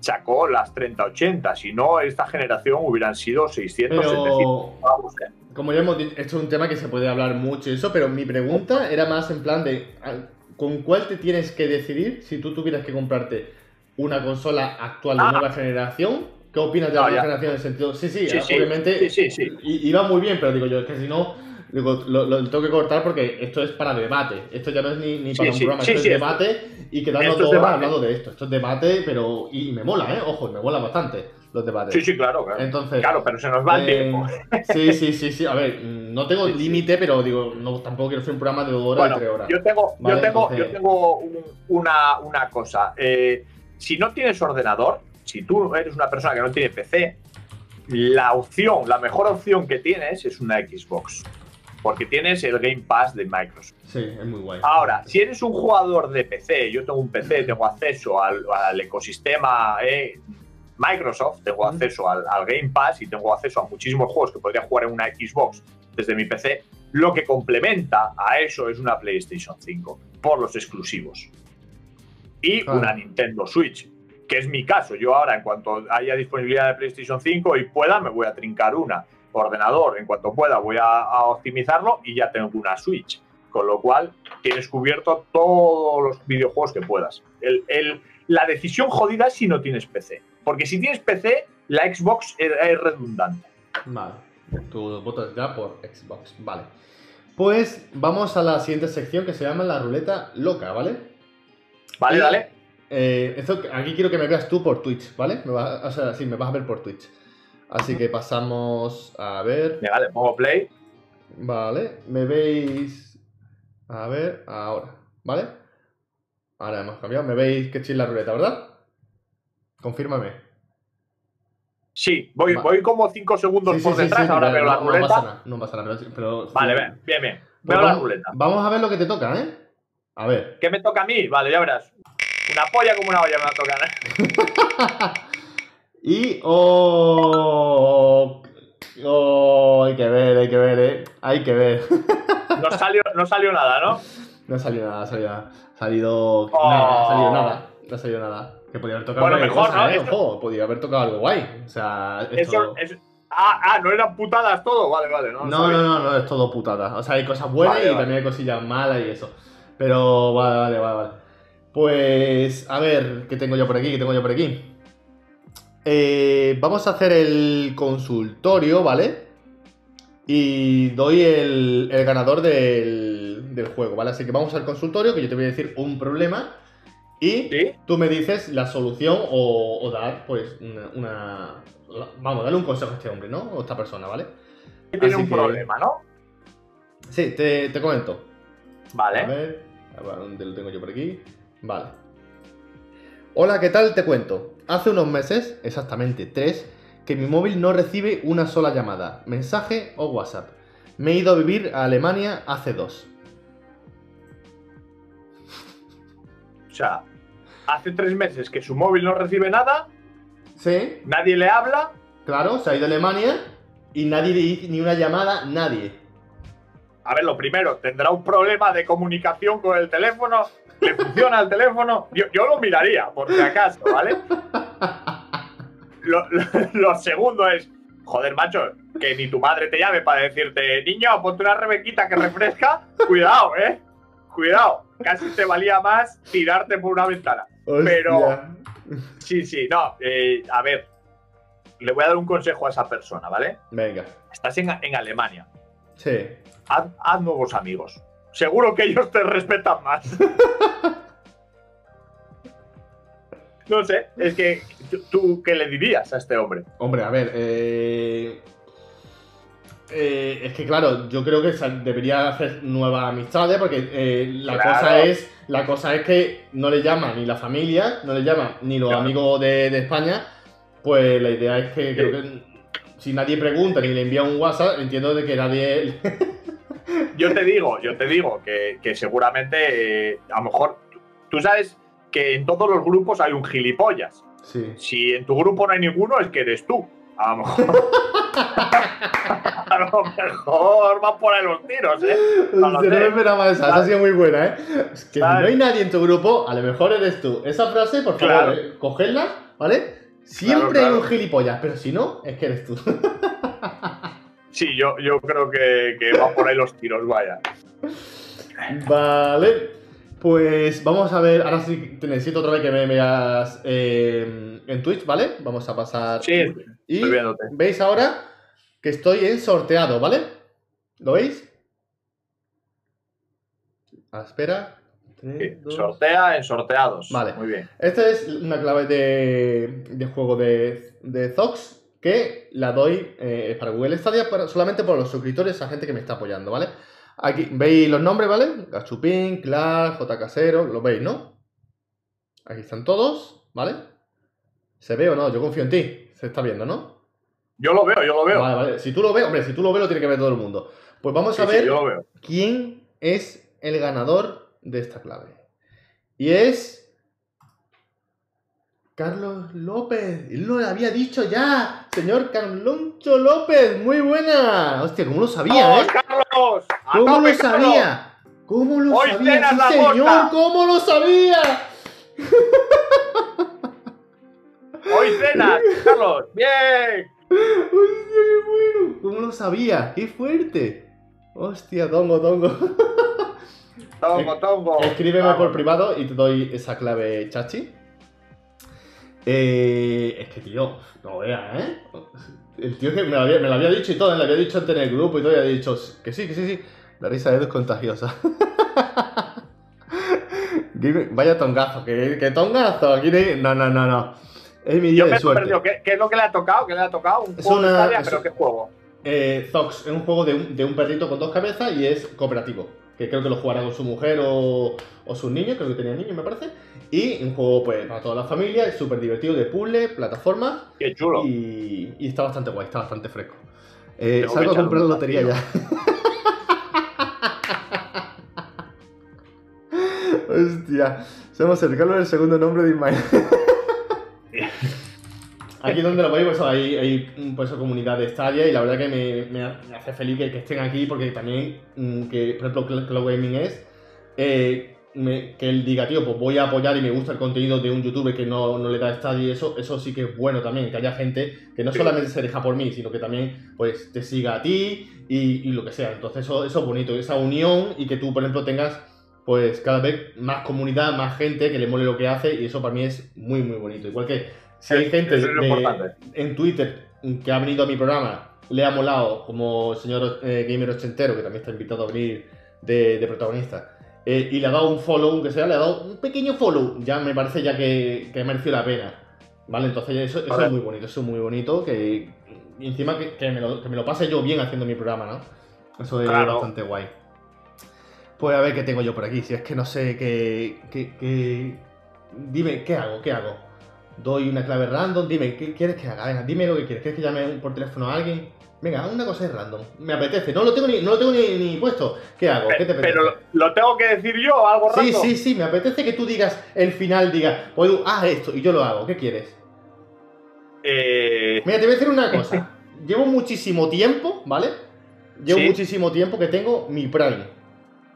sacó las 3080. Si no, esta generación hubieran sido 600, 700 Pero, pavos. ¿eh? Como ya hemos dicho, esto es un tema que se puede hablar mucho y eso, pero mi pregunta era más en plan de ah, ¿con cuál te tienes que decidir si tú tuvieras que comprarte una consola actual de Ah. nueva generación? ¿Qué opinas de la nueva ya. generación en el sentido? Sí, sí, Sí, obviamente sí, sí, iba muy bien, pero digo yo, es que si no, digo, lo, lo tengo que cortar porque esto es para debate. Esto ya no es ni, ni para un programa, esto es esto- debate y quedarnos esto es dos horas debate. hablando de esto. Esto es debate, pero. Y, y me mola, ¿eh? Ojo, me mola bastante los debates. Sí, sí, claro, claro. Entonces, Claro, pero se nos va el eh, tiempo. Sí, sí, sí, sí. A ver, no tengo Sí, sí. límite, pero digo, no, tampoco quiero hacer un programa de dos horas Bueno, de tres horas. yo tengo, Vale, yo tengo, entonces- yo tengo un- una, una cosa. Eh, si no tienes ordenador, si tú eres una persona que no tiene PC, la opción, la mejor opción que tienes es una Xbox. porque tienes el Game Pass de Microsoft. Sí, es muy guay. Ahora, si eres un jugador de PC, yo tengo un PC, tengo acceso al, al ecosistema eh, Microsoft, tengo acceso al, al Game Pass y tengo acceso a muchísimos juegos que podría jugar en una Xbox desde mi PC, lo que complementa a eso es una PlayStation 5 por los exclusivos. Y Claro. una Nintendo Switch, que es mi caso. Yo ahora, en cuanto haya disponibilidad de PlayStation 5 y pueda, me voy a trincar una. Ordenador, en cuanto pueda, voy a, a optimizarlo y ya tengo una Switch. Con lo cual, tienes cubierto todos los videojuegos que puedas. El- el- la decisión jodida es si no tienes PC. Porque si tienes PC, la Xbox es, es redundante. Vale. Tu voto ya por Xbox. Vale. Pues vamos a la siguiente sección que se llama la ruleta loca, ¿vale? Vale, Y- dale. Eh, esto, aquí quiero que me veas tú por Twitch, ¿vale? Me vas- o sea, sí, me vas a ver por Twitch. Así que pasamos a ver. Venga, le pongo play. Vale, me veis. A ver, ahora, ¿vale? Ahora hemos cambiado. Me veis que chilla la ruleta, ¿verdad? Confírmame. Sí, voy, voy como 5 segundos Sí, por sí, detrás, sí, ahora veo la no, ruleta. No pasa nada, no pasa nada. Pero, Vale, bien, bien, bien. Pues Veo la ruleta. Vamos a ver lo que te toca, ¿eh? A ver. ¿Qué me toca a mí? Vale, ya verás. Una polla como una olla me va a tocar. (laughs) Y. Oh, oh, hay que ver, hay que ver, ¿eh? Hay que ver. (laughs) No salió, no salió nada, ¿no? No ha salido nada, salido, ha salido Oh. nada, salido nada, no ha salido nada. Que podía haber tocado Bueno, mejor, cosa, ¿no? ¿eh? Esto- Ojo, podía haber tocado algo guay. O sea, Eso, es- ah, ah, no eran putadas todo. Vale, vale. No, No, no, no, no, es todo putada. O sea, hay cosas buenas Vale, y vale. también hay cosillas malas y eso. Pero vale, vale, vale, vale. Pues, a ver, ¿qué tengo yo por aquí? ¿Qué tengo yo por aquí? Eh, vamos a hacer el consultorio, ¿vale? Y doy el, el ganador del, del juego, ¿vale? Así que vamos al consultorio, que yo te voy a decir un problema y ¿Sí? tú me dices la solución o, o dar, pues, una, una- Vamos, darle un consejo a este hombre, ¿no? O a esta persona, ¿vale? Tiene Así un que- problema, ¿no? Sí, te, te comento. A Vale. ver, a ver, ¿dónde lo tengo yo por aquí? Vale. Hola, ¿qué tal? Te cuento. Hace unos meses, exactamente tres, que mi móvil no recibe una sola llamada, mensaje o WhatsApp. Me he ido a vivir a Alemania hace dos. O sea, hace tres meses que su móvil no recibe nada, Sí, nadie le habla. claro, se ha ido a Alemania y nadie ni una llamada, nadie. A ver, lo primero, tendrá un problema de comunicación con el teléfono. ¿Le funciona el teléfono? Yo, yo lo miraría, por si acaso, ¿vale? Lo, lo- lo segundo es, joder, macho, que ni tu madre te llame para decirte, niño, ponte una rebequita que refresca. Cuidado, ¿eh? Cuidado. Casi te valía más tirarte por una ventana. Pero-. Sí, sí, no. eh, a ver, le voy a dar un consejo a esa persona, ¿vale? Venga. Estás en, en Alemania. Sí. haz, haz nuevos amigos. Seguro que ellos te respetan más. (laughs) no sé, es que tú- tú, ¿qué le dirías a este hombre? Hombre, a ver, eh, eh, es que claro, yo creo que debería hacer nuevas amistades porque eh, la Claro. cosa es la cosa es que no le llama ni la familia, no le llama ni los Claro. amigos de, de España, pues la idea es que creo que si nadie pregunta ni le envía un WhatsApp, entiendo de que nadie... (laughs) Yo te digo, yo te digo que, que seguramente, eh, a lo mejor, tú- tú sabes que en todos los grupos hay un gilipollas. sí. Si en tu grupo no hay ninguno, es que eres tú. (laughs) A lo mejor. a lo mejor van por ahí los tiros, ¿eh? (laughs) No me esperaba esa, esa ha sido muy buena, ¿eh? Es que si Vale. no hay nadie en tu grupo, a lo mejor eres tú. Esa frase, por favor, Claro. eh, cogedla, ¿vale? Siempre Claro, claro. hay un gilipollas, pero si no, es que eres tú. (laughs) Sí, yo, yo creo que, que van por ahí los tiros, vaya. vale. Pues vamos a ver, ahora sí te necesito otra vez que me veas eh, en Twitch, ¿vale? Vamos a pasar. Sí, y estoy viéndote. veis ahora que estoy en sorteado, ¿vale? ¿Lo veis? Ah, espera. Tres, Sí. Sortea en sorteados. Vale. Muy bien. Esta es una clave de, de juego de, de Zox que la doy eh, para Google Stadia para- solamente por los suscriptores, a gente que me está apoyando, ¿vale? Aquí veis los nombres, ¿vale? Gachupín, Clark, J. Casero, lo veis, ¿no? Aquí están todos, ¿vale? ¿Se ve o no? Yo confío en ti. Se está viendo, ¿no? Yo lo veo, yo lo veo. Vale, vale. Si tú lo ves, hombre, si tú lo ves, lo tiene que ver todo el mundo. Pues vamos a sí, ver yo lo veo. quién es el ganador de esta clave. Y es. Carlos López. Él lo había dicho ya. Señor Carloncho López. Muy buena. Hostia, ¿cómo lo sabía, ¡Vamos, eh? Carlos! ¡A ¿Cómo lo sabía? ¿Cómo lo Hoy sabía? Sí, la señor. ¿cómo lo sabía? ¡Hoy cenas, Carlos! ¡Bien! Hostia, qué bueno. ¿Cómo lo sabía? ¡Qué fuerte! Hostia, tongo, tongo. Tongo, tongo. Escríbeme Vamos. por privado y te doy esa clave, chachi. Eh, es que, tío, no veas, ¿eh? El tío que me lo, había, me lo había dicho y todo, ¿eh? le había dicho antes en el grupo y todo, y había dicho que sí, que sí, sí. La risa de Edu es contagiosa. Vaya tongazo, que, que tongazo. Aquí no, hay- no, no, no, no. Es mi día Yo de me suerte. ¿Qué, qué es lo que le ha tocado? ¿Qué le ha tocado? Un Es juego de una- Stadia, es- pero ¿qué juego? Eh, Zox es un juego de un, de un perrito con dos cabezas y es cooperativo. Que creo que lo jugará con su mujer o, o sus niños, creo que tenía niños, me parece. Y un juego pues para toda la familia, es súper divertido de puzzle, plataforma Qué chulo. y, y está bastante guay, está bastante fresco. Eh, salgo a comprar la un lotería ya. (laughs) Hostia, somos el Carlos el segundo nombre de Ismael. (laughs) Aquí donde lo veis, pues hay, hay pues, comunidad de Stadia y la verdad que me, me ha- me hace feliz que, que estén aquí porque también, mm, que por ejemplo Cl- Cloud Gaming es, eh, me- que él diga, tío, pues voy a apoyar y me gusta el contenido de un youtuber que no, no le da Stadia y eso, eso sí que es bueno también, que haya gente que no Sí. solamente se deja por mí, sino que también pues te siga a ti y, y lo que sea. Entonces eso, eso es bonito, esa unión y que tú, por ejemplo, tengas pues cada vez más comunidad, más gente que le mole lo que hace y eso para mí es muy, muy bonito. Igual que si hay gente es de- en Twitter que ha venido a mi programa, le ha molado, como el señor eh, Gamer Ochentero, que también está invitado a venir de, de protagonista, eh, y le ha dado un follow, aunque sea, le ha dado un pequeño follow, ya me parece ya que, que ha merecido la pena. ¿Vale? Entonces eso, eso es muy bonito, eso es muy bonito, que y encima que, que me lo, que me lo pase yo bien haciendo mi programa, ¿no? Eso es Claro. bastante guay. Pues a ver qué tengo yo por aquí, si es que no sé qué... qué- qué- Dime, ¿qué hago? ¿Qué hago? Doy una clave random, dime, ¿qué quieres que haga? Venga, dime lo que quieres. ¿Quieres que llame por teléfono a alguien? Venga, una cosa es random. Me apetece, no lo tengo ni, no lo tengo ni, ni puesto. ¿Qué hago? ¿Qué te apetece? Pero lo, tengo que decir yo, algo Sí, random. sí, sí, me apetece que tú digas el final, digas, pues haz esto y yo lo hago. ¿Qué quieres? Eh, Mira, te voy a decir una cosa. Llevo muchísimo tiempo, ¿vale? Llevo Sí. muchísimo tiempo que tengo mi Prime.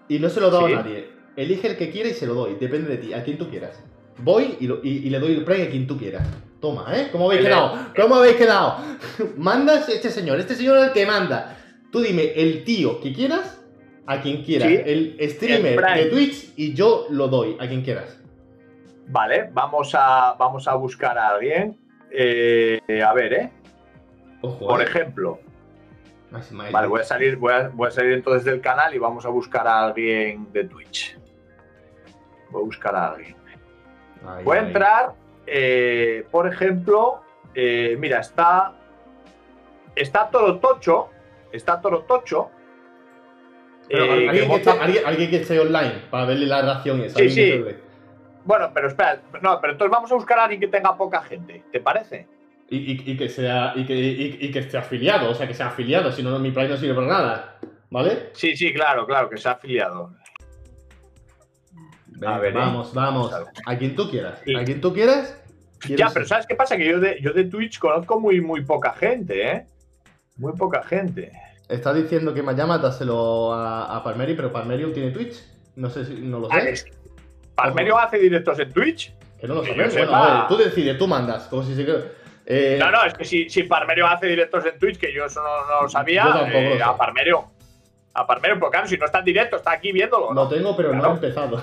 Y no se lo dado Sí. a nadie. Elige el que quiera y se lo doy. Depende de ti, a quien tú quieras. Voy y, lo- y- y le doy el Prime a quien tú quieras. Toma, ¿eh? ¿Cómo habéis El- quedado? ¿Cómo habéis quedado? (laughs) Mandas este señor. Este señor es el que manda. Tú dime el tío que quieras a quien quieras. Sí. El streamer El de Twitch y yo lo doy a quien quieras. Vale, vamos a, vamos a buscar a alguien. Eh, a ver, ¿eh? Ojo, Por eh. ejemplo. Vale, voy a salir, voy a, voy a salir entonces del canal y vamos a buscar a alguien de Twitch. Voy a buscar a alguien. Voy a entrar, eh, por ejemplo, eh, mira, está. Está Torotocho. Está Torotocho. Pero, eh, alguien, que alguien- alguien que esté online para verle la reacción y eso. Sí, alguien que sí. Bueno, pero espera, no, pero entonces vamos a buscar a alguien que tenga poca gente, ¿te parece? Y, y- y que sea y que, y- que esté afiliado, o sea, que sea afiliado, si no, mi Prime no sirve para nada. ¿Vale? Sí, sí, claro, claro, que se ha afiliado. Venga, ver, ¿eh? vamos, vamos. Vamos a ver. A quien tú quieras. Sí. A quien tú quieras. Ya, pero ¿sabes qué pasa? Que yo de, yo de Twitch conozco muy, muy poca gente, ¿eh? Muy poca gente. Está diciendo que me llama, dáselo a, a Palmeri, pero Palmerium tiene Twitch. No sé si no lo sé. Ah, es- ¿Palmerio hace directos en Twitch? Que no lo sabemos. Bueno, a ver, tú decides, tú mandas. Como si se eh, No, no, es que si, si Parmerio hace directos en Twitch, que yo eso no, no lo sabía, Yo tampoco eh, a Parmerio. A Parmerio, porque claro, si no está en directo, está aquí viéndolo. Lo ¿no? tengo, pero no he empezado.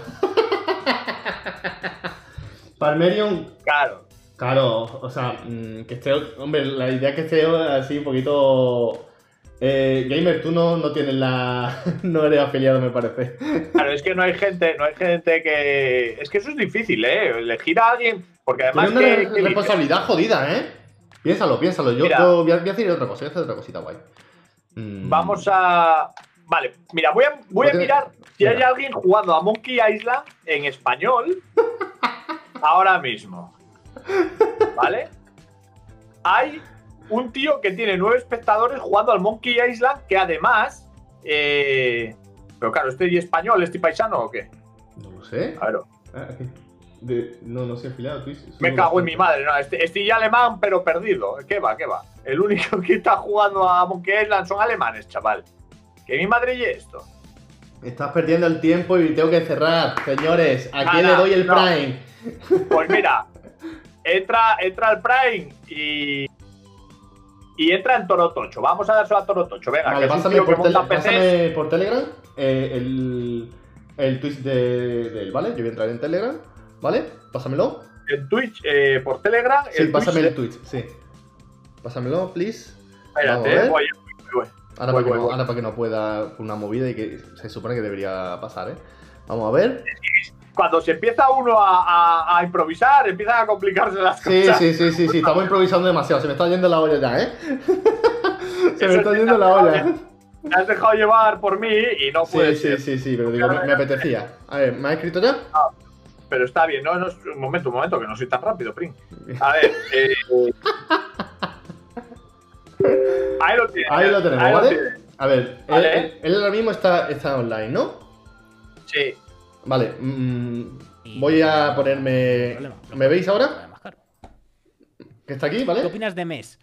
Palmerium Claro. Claro, o sea, mm, que esté. Hombre, la idea es que esté así un poquito. Eh, gamer, tú no, no tienes la. (laughs) no eres afiliado, me parece. Claro, es que no hay gente, no hay gente que. Es que eso es difícil, ¿eh? Elegir a alguien. Porque además. Tienes una que- re- que- responsabilidad jodida, ¿eh? Piénsalo, piénsalo. Yo, Mira. yo voy, a, voy a otra cosa, voy a hacer otra cosita guay. Mm, Vamos a. Vale, mira, voy a, voy a mirar si hay alguien jugando a Monkey Island en español (laughs) ahora mismo. ¿Vale? Hay un tío que tiene nueve espectadores jugando al Monkey Island, que además. eh, pero claro, ¿este y español, este paisano o qué? No lo sé. A ver, Ah, de- no, no sé, afiliado, Twitch. me cago en mi madre, no, este, este y alemán, pero perdido. ¿Qué va, qué va? El único (laughs) que está jugando a Monkey Island son alemanes, chaval. Que mi madre y esto. Estás perdiendo el tiempo y tengo que cerrar, señores. ¿A quién le doy el no. Prime? Pues mira, entra, entra al Prime y. Y entra en Torotocho. Vamos a dárselo a Torotocho. Venga, Vale, que pásame tío que por, tele- monta PCs. pásame por Telegram eh, el, el tweet de, de él, ¿vale? Yo voy a entrar en Telegram, ¿vale? Pásamelo. En Twitch, eh, por Telegram. Sí, el pásame Twitch el tweet, sí. Pásamelo, please. Espérate, eh, voy, voy. Ahora, Voy, para no, ahora para que no pueda una movida y que se supone que debería pasar, ¿eh? Vamos a ver. Cuando se empieza uno a, a- a improvisar, empiezan a complicarse las Sí, cosas. sí, sí, sí, sí, estamos improvisando demasiado. Se me está yendo la olla ya, ¿eh? (laughs) se me está es yendo la olla. Te has dejado llevar por mí y no Sí, puede sí, ser. sí, sí, pero digo, me, me apetecía. A ver, ¿me has escrito ya? Pero está bien, no, no, es- un momento, un momento, que no soy tan rápido, Prin. A ver, eh, (laughs) ahí lo tienes. Ahí lo tenemos, ahí ¿vale? tienes. A ver, Vale. él, él- él ahora mismo está, está online, ¿no? Sí, Vale, mm, voy a ponerme... ¿Me veis ahora? Que está aquí, ¿Qué ¿vale? opinas de MES?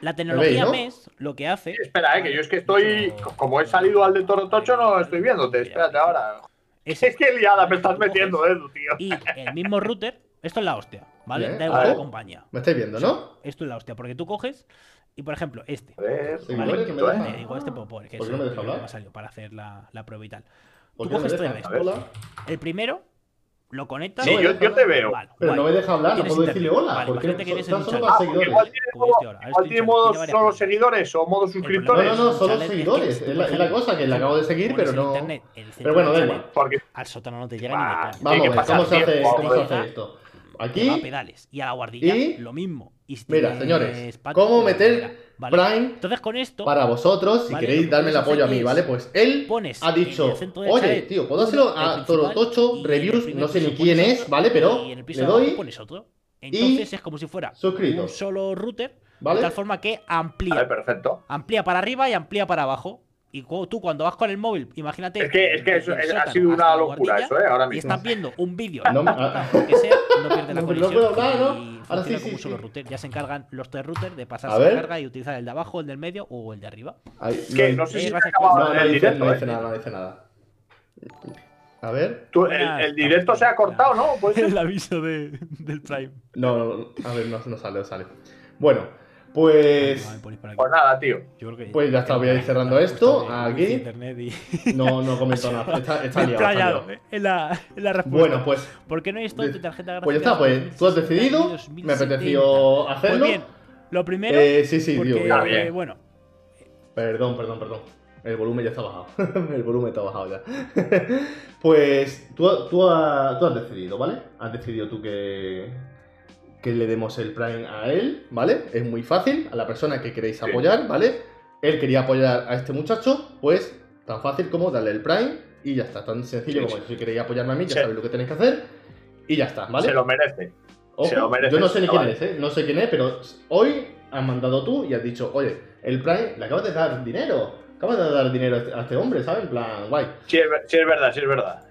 La tecnología ¿no? MES lo que hace. espera, eh, que yo es que estoy. Como he salido al de Torotocho, no estoy viéndote. Espérate ahora. Es, Es que liada me estás metiendo, Edu, tío. Y el mismo router, esto es la hostia, ¿vale? Bien, Da igual la compañía. Me estáis viendo, ¿no? Esto es la hostia, porque tú coges y, por ejemplo, este. A ver, ¿vale? que me deja. Digo este por, por, que ¿Por es qué no me el deja hablar? me ha salido para hacer la, la prueba y tal. ¿Por Tú coges tres. El primero lo conectas. Sí, No, yo, yo te veo. Vale, Pero guay. no me deja hablar, no puedo decirle hola. Vale, porque que eres solo Ah, seguidores. igual tiene Como modo, este ahora. Igual tiene en modo tiene solo seguidores o modo No, suscriptores. no, no, solo es que seguidores. Es la, es la cosa que le acabo de seguir, pero no. internet Pero bueno, da igual. Porque Al sótano no te llega Ah, ni. Vamos a ver, ¿cómo se hace, cómo se hace esto? A Aquí, pedales. Y a la guardilla, lo mismo. Y si mira, señores, ¿cómo pues, meter ¿vale? Prime Entonces con esto para vosotros, si Vale, queréis darme el apoyo a mí, ¿vale? Pues él pones ha dicho, oye, tío, ¿puedo hacerlo a Torotocho y Reviews? No sé ni quién es, otro, ¿vale? Pero y en el piso le doy pones otro. Entonces es como si fuera suscrito. un solo router, ¿Vale? de tal forma que amplía. Vale, perfecto. amplía para arriba y amplía para abajo. Y tú cuando vas con el móvil, imagínate. Es que, es que eso, es- ha sido una locura guardilla, eso, ¿eh? Ahora Y mismo. estás viendo un vídeo, No me- (laughs) lo que sea, no pierdes la No, (laughs) pero no conexión. ¿no? Ahora funciona sí, como sí, un solo sí. router. Ya se encargan los tres routers de pasarse la carga y utilizar el de abajo, el del medio o el de arriba. Ahí, que no sé Eh, si acabado no, no el dice, directo, no ¿eh? dice nada, no dice nada. A ver. Tú, el, el directo se ha cortado, ¿no? Pues (laughs) el aviso de, del Prime. No, no, no, a ver, no, no sale, no sale. Bueno, pues. Ah. Pues nada, tío. Yo creo que- Pues ya está, voy a ir cerrando esto, aquí. wifi, internet y- No, no comento nada. Está, está liado, está explayado liado. en la, en la respuesta. Bueno, pues. ¿Por qué no hay esto en tu tarjeta gráfica? Pues ya está, pues tú has decidido, me apeteció hacerlo. Pues bien, lo primero. Eh, sí, sí, porque, tío. Bien. bueno, Perdón, perdón, perdón. El volumen ya está bajado. (laughs) El volumen está bajado ya. (laughs) pues tú, tú, ha- tú has decidido, ¿vale? Has decidido tú que, que le demos el Prime a él, ¿vale? Es muy fácil, a la persona que queréis apoyar, ¿vale? Él quería apoyar a este muchacho, pues tan fácil como darle el Prime y ya está. Tan sencillo como si queréis apoyarme a mí, ya Sí. sabéis lo que tenéis que hacer y ya está, ¿vale? Se lo merece. Ojo, Se lo merece yo no sé ni ese quién es, ¿eh? No sé quién es, pero hoy has mandado tú y has dicho, oye, el Prime, le acabas de dar dinero. Acabas de dar dinero a este, este hombre, ¿sabes? En plan, guay. Sí es, sí, es verdad, sí es verdad.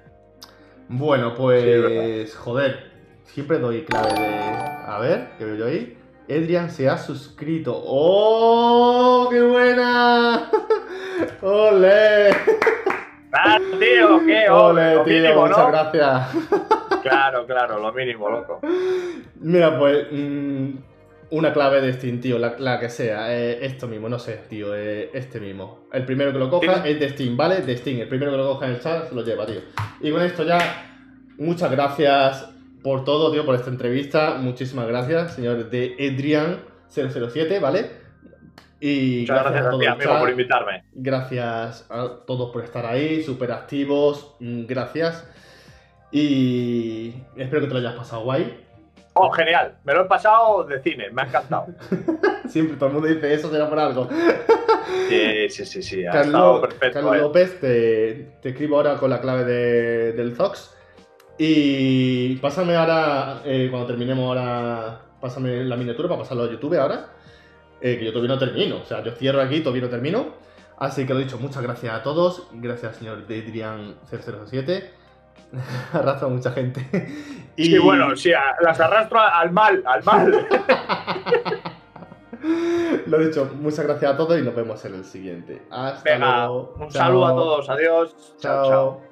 Bueno, Sí, pues, es joder, siempre doy clave de... A ver, ¿qué veo yo ahí? Edrian se ha suscrito. ¡Oh, qué buena! (laughs) ¡Ole! ¡Ah, tío! ¿Qué? (laughs) ¡Ole, lo tío! mínimo, Muchas ¿no? gracias. (laughs) Claro, claro, lo mínimo, loco. Mira, pues mm, una clave de Steam, tío, la, la que sea. eh, esto mismo, no sé, tío, eh, este mismo. El primero que lo coja Sí. es de Steam, ¿vale? De Steam. El primero que lo coja en el chat se lo lleva, tío. Y con esto ya, muchas gracias por todo, tío, por esta entrevista. Muchísimas gracias, señor de Edrian007, ¿vale? Y Muchas gracias a todo ti, amigo, por invitarme. Gracias a todos por estar ahí, súper activos. mm, Gracias. Y espero que te lo hayas pasado guay. Oh, genial. Me lo he pasado de cine, me ha encantado. (laughs) Siempre todo el mundo dice eso, será por algo. Sí, sí, sí, sí. Ha estado Carlos, perfecto. Carlos eh. López, te, te escribo ahora con la clave de- del Zox. Y pásame ahora, eh, cuando terminemos ahora, pásame la miniatura para pasarlo a YouTube ahora. eh, que yo todavía no termino. O sea, yo cierro aquí, todavía no termino. Así que lo dicho, muchas gracias a todos. Gracias, señor Deidrian007. (laughs) Arrastra a mucha gente. Y Sí, bueno, sí, las arrastro al mal, al mal. (laughs) Lo dicho, muchas gracias a todos y nos vemos en el siguiente. Hasta Venga, luego. un Chao. saludo a todos, adiós. Chao.